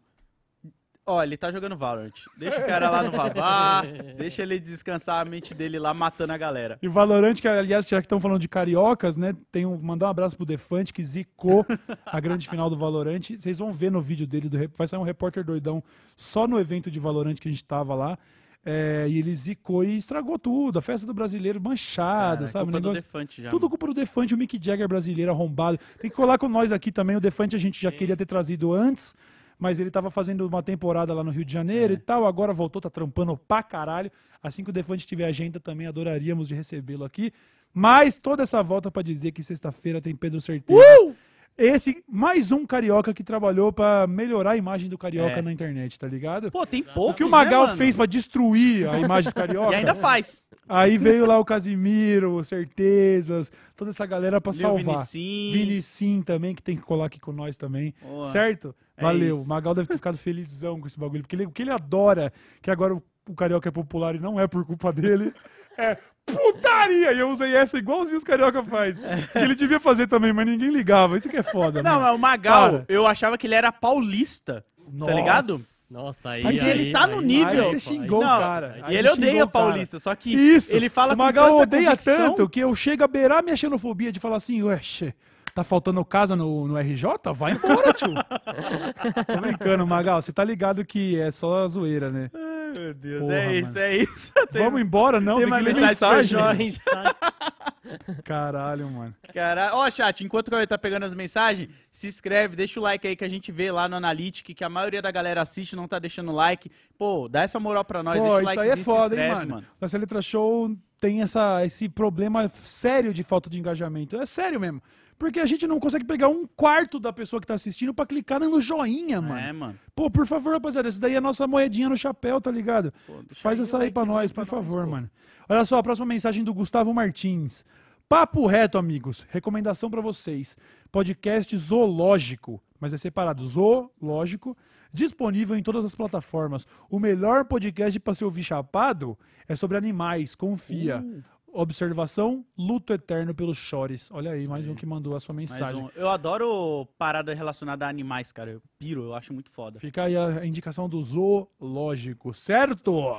Ó, ele tá jogando Valorant. Deixa o cara lá no Vavá, (laughs) deixa ele descansar a mente dele lá matando a galera. E o Valorant, que aliás, já que estão falando de cariocas, né? Tem um, mandar um abraço pro Defante, que zicou a grande final do Valorant. Vocês vão ver no vídeo dele, do, vai sair um repórter doidão só no evento de Valorant que a gente tava lá. É, e ele zicou e estragou tudo. A festa do brasileiro manchada, Cara, sabe? Culpa do negócio- Defante já. tudo culpa do Defante, o Mick Jagger brasileiro arrombado. Tem que colar com nós aqui também. O Defante a gente já queria ter trazido antes, mas ele tava fazendo uma temporada lá no Rio de Janeiro É. e tal. Agora voltou, tá trampando pra caralho. Assim que o Defante tiver agenda também, adoraríamos de recebê-lo aqui. Mas toda essa volta pra dizer que sexta-feira tem Pedro Certeza. Uh! Esse, mais um carioca que trabalhou pra melhorar a imagem do carioca É. na internet, tá ligado? Pô, tem O pouco. que o Magal fez pra destruir a imagem do carioca. E ainda faz. Aí veio lá o Casimiro, Certezas, toda essa galera pra Lil salvar. Vinicim. Vinicim também, que tem que colar aqui com nós também. Boa. Certo? É Valeu. isso. O Magal deve ter ficado felizão com esse bagulho. Porque ele, o que ele adora, que agora o, o Carioca é popular e não é por culpa dele, é putaria! E eu usei essa igualzinho os Carioca faz. Que ele devia fazer também, mas ninguém ligava. Isso que é foda, Não, mano. mas o Magal, Para. eu achava que ele era paulista. Nossa. ligado? Nossa, aí. Mas aí- ele tá no aí- nível. Aí você xingou Não, o cara. E Aí ele você odeia xingou o cara. paulista, só que Isso. ele fala o com Magal tanta odeia convicção. tanto que eu chego a beirar minha xenofobia de falar assim, ué, che, tá faltando casa no, no RJ? Vai embora, tio. (laughs) Tô brincando, Magal. Você tá ligado que é só zoeira, né? Meu Deus, Porra, é isso, mano. é isso. (laughs) Tem- Vamos embora, não? tem Tem, uma mensagem mensagem. (laughs) Caralho, mano. Caralho. Ó, chat, enquanto o Cauê tá pegando as mensagens, se inscreve, deixa o like aí que a gente vê lá no Analytics, que a maioria da galera assiste não tá deixando like. Pô, dá essa moral pra nós, Pô, deixa o isso like aí é foda, inscreve, hein, mano. Nossa Letra Show tem essa, esse problema sério de falta de engajamento. É sério mesmo. Porque a gente não consegue pegar um quarto da pessoa que tá assistindo pra clicar no joinha, mano. É, mano. Pô, por favor, rapaziada, essa daí é a nossa moedinha no chapéu, tá ligado? Pô, Faz essa aí pra nós, pra por nós, favor, pô. mano. Olha só, a próxima mensagem do Gustavo Martins. Papo reto, amigos. Recomendação pra vocês. Podcast zoológico, mas é separado. Zoológico, disponível em todas as plataformas. O melhor podcast pra se ouvir chapado é sobre animais, confia. Uh. Observação, luto eterno pelos chores. Olha aí, mais um que mandou a sua Mais mensagem. um. Eu adoro parada relacionada a animais, cara. Eu piro, eu acho muito foda. Fica aí a indicação do zoológico, certo?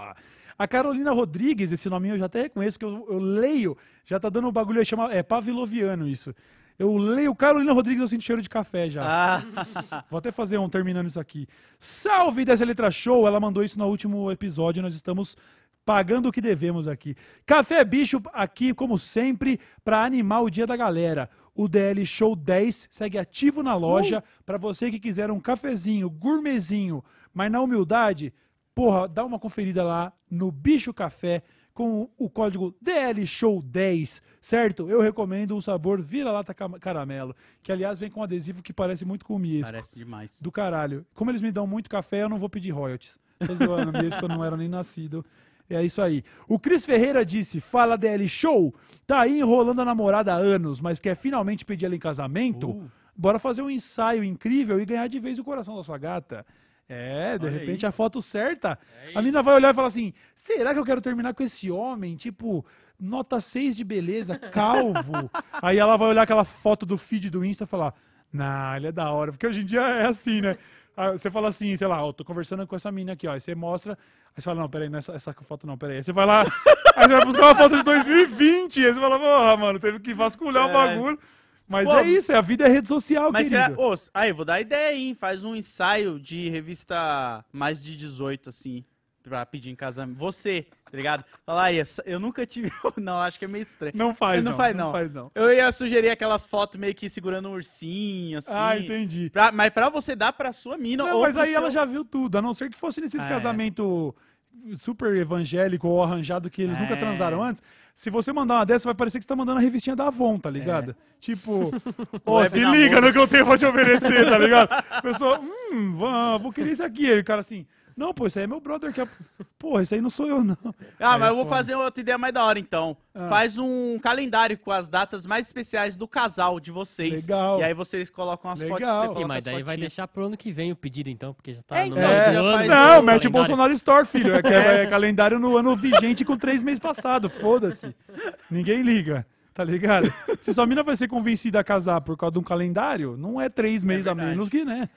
A Carolina Rodrigues, esse nominho eu já até reconheço, que eu, eu leio, já tá dando um bagulho aí, chama, é Pavloviano isso. Eu leio Carolina Rodrigues, eu sinto cheiro de café já. Ah, (laughs) Vou até fazer um terminando isso aqui. Salve dessa letra show! Ela mandou isso no último episódio. Nós estamos pagando o que devemos aqui. Café Bicho aqui, como sempre, para animar o dia da galera. O DL Show 10 segue ativo na loja para você que quiser um cafezinho gourmetzinho, mas na humildade, porra, dá uma conferida lá no Bicho Café com o código DL Show 10, certo? Eu recomendo o sabor vira-lata caramelo, que aliás vem com um adesivo que parece muito com o Miesco. parece demais. Do caralho. Como eles me dão muito café, eu não vou pedir royalties. Tô zoando mesmo, que eu não era nem nascido. É isso aí. O Cris Ferreira disse: Fala DL Show, tá aí enrolando a namorada há anos, mas quer finalmente pedir ela em casamento? Uh. Bora fazer um ensaio incrível e ganhar de vez o coração da sua gata. É, de Olha repente aí. a foto certa. É a menina vai olhar e falar assim: será que eu quero terminar com esse homem? Tipo, nota 6 de beleza, calvo. (laughs) aí ela vai olhar aquela foto do feed do Insta e falar: nah, ele é da hora. Porque hoje em dia é assim, né? Ah, Você fala assim, sei lá, eu tô conversando com essa mina aqui, ó. Aí você mostra, aí você fala, não, peraí, não é essa, essa foto não, peraí. Aí você vai lá, (laughs) aí você vai buscar uma foto de 2020. Aí você fala, porra, mano, teve que vasculhar o É. bagulho. Mas Pô, é isso, é a vida é rede social, Mas querido. será. Aí, vou dar ideia, hein? Faz um ensaio de revista mais de 18, assim, pra pedir em casamento. Você, tá ligado? Fala aí, eu nunca tive. (laughs) Não, acho que é meio estranho. Não faz, Não não. faz, não. não. faz, não. Eu ia sugerir aquelas fotos meio que segurando um ursinho, assim. Ah, entendi. Pra- mas pra você dar pra sua mina Não, mas aí seu- ela já viu tudo, a não ser que fosse nesses É. casamento super evangélico ou arranjado que eles nunca É. transaram antes. Se você mandar uma dessa, vai parecer que você tá mandando a revistinha da Avon, tá ligado? Tipo, (laughs) ó, Web se liga no que eu tenho pra te oferecer, tá ligado? A pessoa, hum, vou querer isso aqui. Aí o cara assim, não, pô, esse aí é meu brother que é... Porra, esse aí não sou eu, não. Ah, Aí mas é eu vou foda. fazer outra ideia mais da hora, então. Ah. Faz um calendário com as datas mais especiais do casal de vocês. Legal. E aí vocês colocam as Legal. fotos. você coloca mas as daí vai deixar pro ano que vem o pedido, então, porque já tá É, no então, já ano. faz- Não, mete o. Bolsonaro Store, filho. É, que é, é calendário no ano vigente com três meses passado. Foda-se. Ninguém liga. Tá ligado? Se sua mina vai ser convencida a casar por causa de um calendário, não é três meses a menos que, né?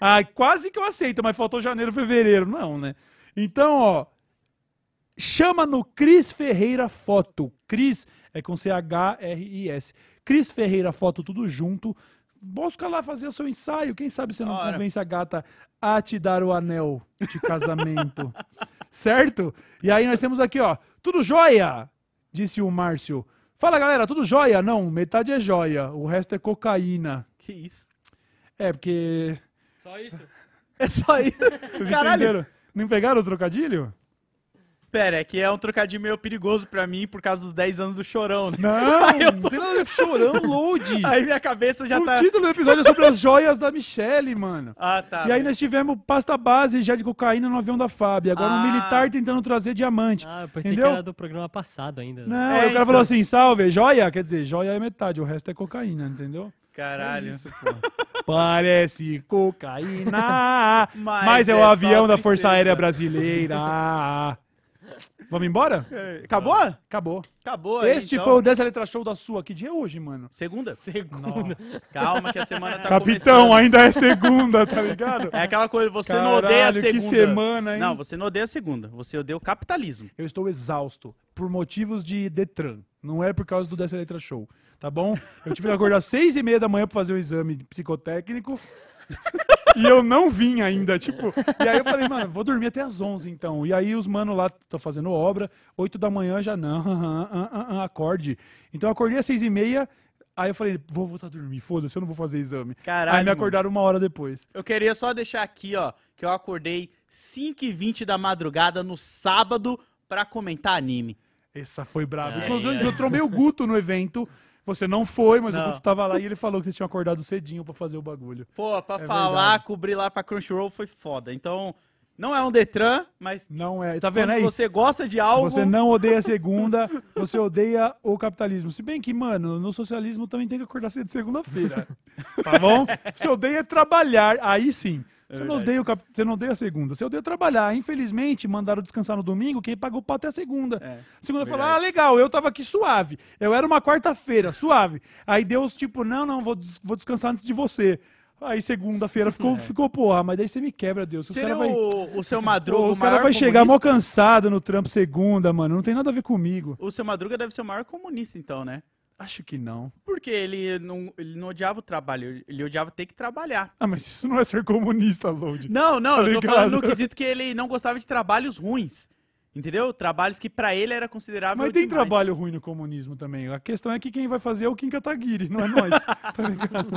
Ah, quase que eu aceito, mas faltou janeiro, fevereiro. Não, né? Então, ó. Chama no Cris Ferreira Foto. Cris é com C-H-R-I-S. Cris Ferreira Foto, tudo junto. Busca lá fazer o seu ensaio. Quem sabe você não Ora. convence a gata a te dar o anel de casamento. (laughs) certo? E aí nós temos aqui, ó. Tudo jóia! Disse o Márcio. Fala, galera, tudo jóia? Não, metade é jóia. O resto é cocaína. Que isso? É, porque. Só isso? (laughs) É só isso. Vocês Caralho. entenderam? Não pegaram o trocadilho? Pera, é que é um trocadilho meio perigoso pra mim por causa dos 10 anos do chorão, né? Não, (laughs) não tem nada chorão, load. (laughs) Aí minha cabeça já o tá. título do episódio é sobre as joias da Michelle, mano. Ah, tá. e aí nós tivemos pasta base já de cocaína no avião da Fábio. Agora um Ah. militar tentando trazer diamante. Ah, eu pensei Entendeu? que era do programa passado ainda. Não, É, aí o cara então. falou assim, salve, joia? Quer dizer, joia é metade, o resto é cocaína, entendeu? Caralho. É isso, pô. (laughs) Parece cocaína, mas, Mas é, é o avião da Força. Aérea Brasileira. Vamos embora? Acabou? Acabou. Acabou. aí, Este então. foi o Dessa Letra Show da sua. Que dia é hoje, mano? Segunda? Segunda. (laughs) Calma que a semana tá Capitão, começando. ainda é segunda, tá ligado? É aquela coisa, você não odeia a Caralho, segunda. que semana, hein? Não, você não odeia a segunda. Você odeia o capitalismo. Eu estou exausto por motivos de Detran. Não é por causa do Dessa Letra Show, tá bom? Eu tive que acordar às (laughs) seis e meia da manhã pra fazer o exame psicotécnico. (laughs) e eu não vim ainda, tipo... E aí eu falei, mano, vou dormir até às onze, então. E aí os manos lá estão fazendo obra, oito da manhã já não, ah, ah, ah, acorde. Então eu acordei às seis e meia, aí eu falei, vou voltar a dormir, foda-se, eu não vou fazer exame. Caralho. aí me mano. acordaram uma hora depois. Eu queria só deixar aqui, ó, que eu acordei 5h20 da madrugada no sábado pra comentar anime. Essa foi brava. Inclusive, ai. eu trombei o Guto no evento. Você não foi, mas o Não. Guto tava lá e ele falou que vocês tinham acordado cedinho pra fazer o bagulho. Pô, pra É falar, verdade. cobrir lá pra Crunchyroll foi foda. Então, não é um Detran, mas Não é. Tá vendo? É isso. você gosta de algo... Você não odeia a segunda, você odeia o capitalismo. Se bem que, mano, no socialismo também tem que acordar cedo segunda-feira. (laughs) Tá bom? Você odeia trabalhar, aí sim. Você, não odeia o cap... você não odeia a segunda, você odeia trabalhar. Infelizmente, mandaram descansar no domingo, quem pagou o pau até a segunda. É, segunda falou, ah, legal, eu tava aqui suave. Eu era uma quarta-feira, suave. Aí Deus, tipo, não, não, vou, des- vou descansar antes de você. Aí segunda-feira ficou, (laughs) ficou porra, mas daí você me quebra, Deus. Os Seria vai, o, o seu (laughs) Madruga os caras vai chegar mó cansado no trampo segunda, mano. Não tem nada a ver comigo. O seu Madruga deve ser o maior comunista, então, né? Acho que não. Porque ele não, ele não odiava o trabalho, ele odiava ter que trabalhar. Ah, mas isso não é ser comunista, Load. Não, não, Tá eu tô ligado? falando no quesito que ele não gostava de trabalhos ruins. Entendeu? Trabalhos que pra ele era considerável Mas tem demais. trabalho ruim no comunismo também. A questão é que quem vai fazer é o Kim Kataguiri, não é nós. (laughs) tá ligado?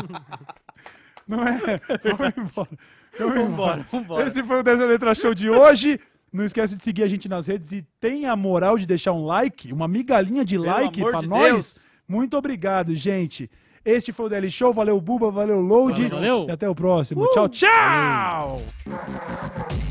Não é? Vamos embora. Vamos Vambora, vambora. Esse foi o 10 Letra Show de hoje. Não esquece de seguir a gente nas redes e tenha a moral de deixar um like, uma migalhinha de Pelo like de nós. Deus. Muito obrigado, gente. Este foi o Daily Show. Valeu, Buba. Valeu, Load. Valeu, valeu. E até o próximo. Tchau, tchau. Put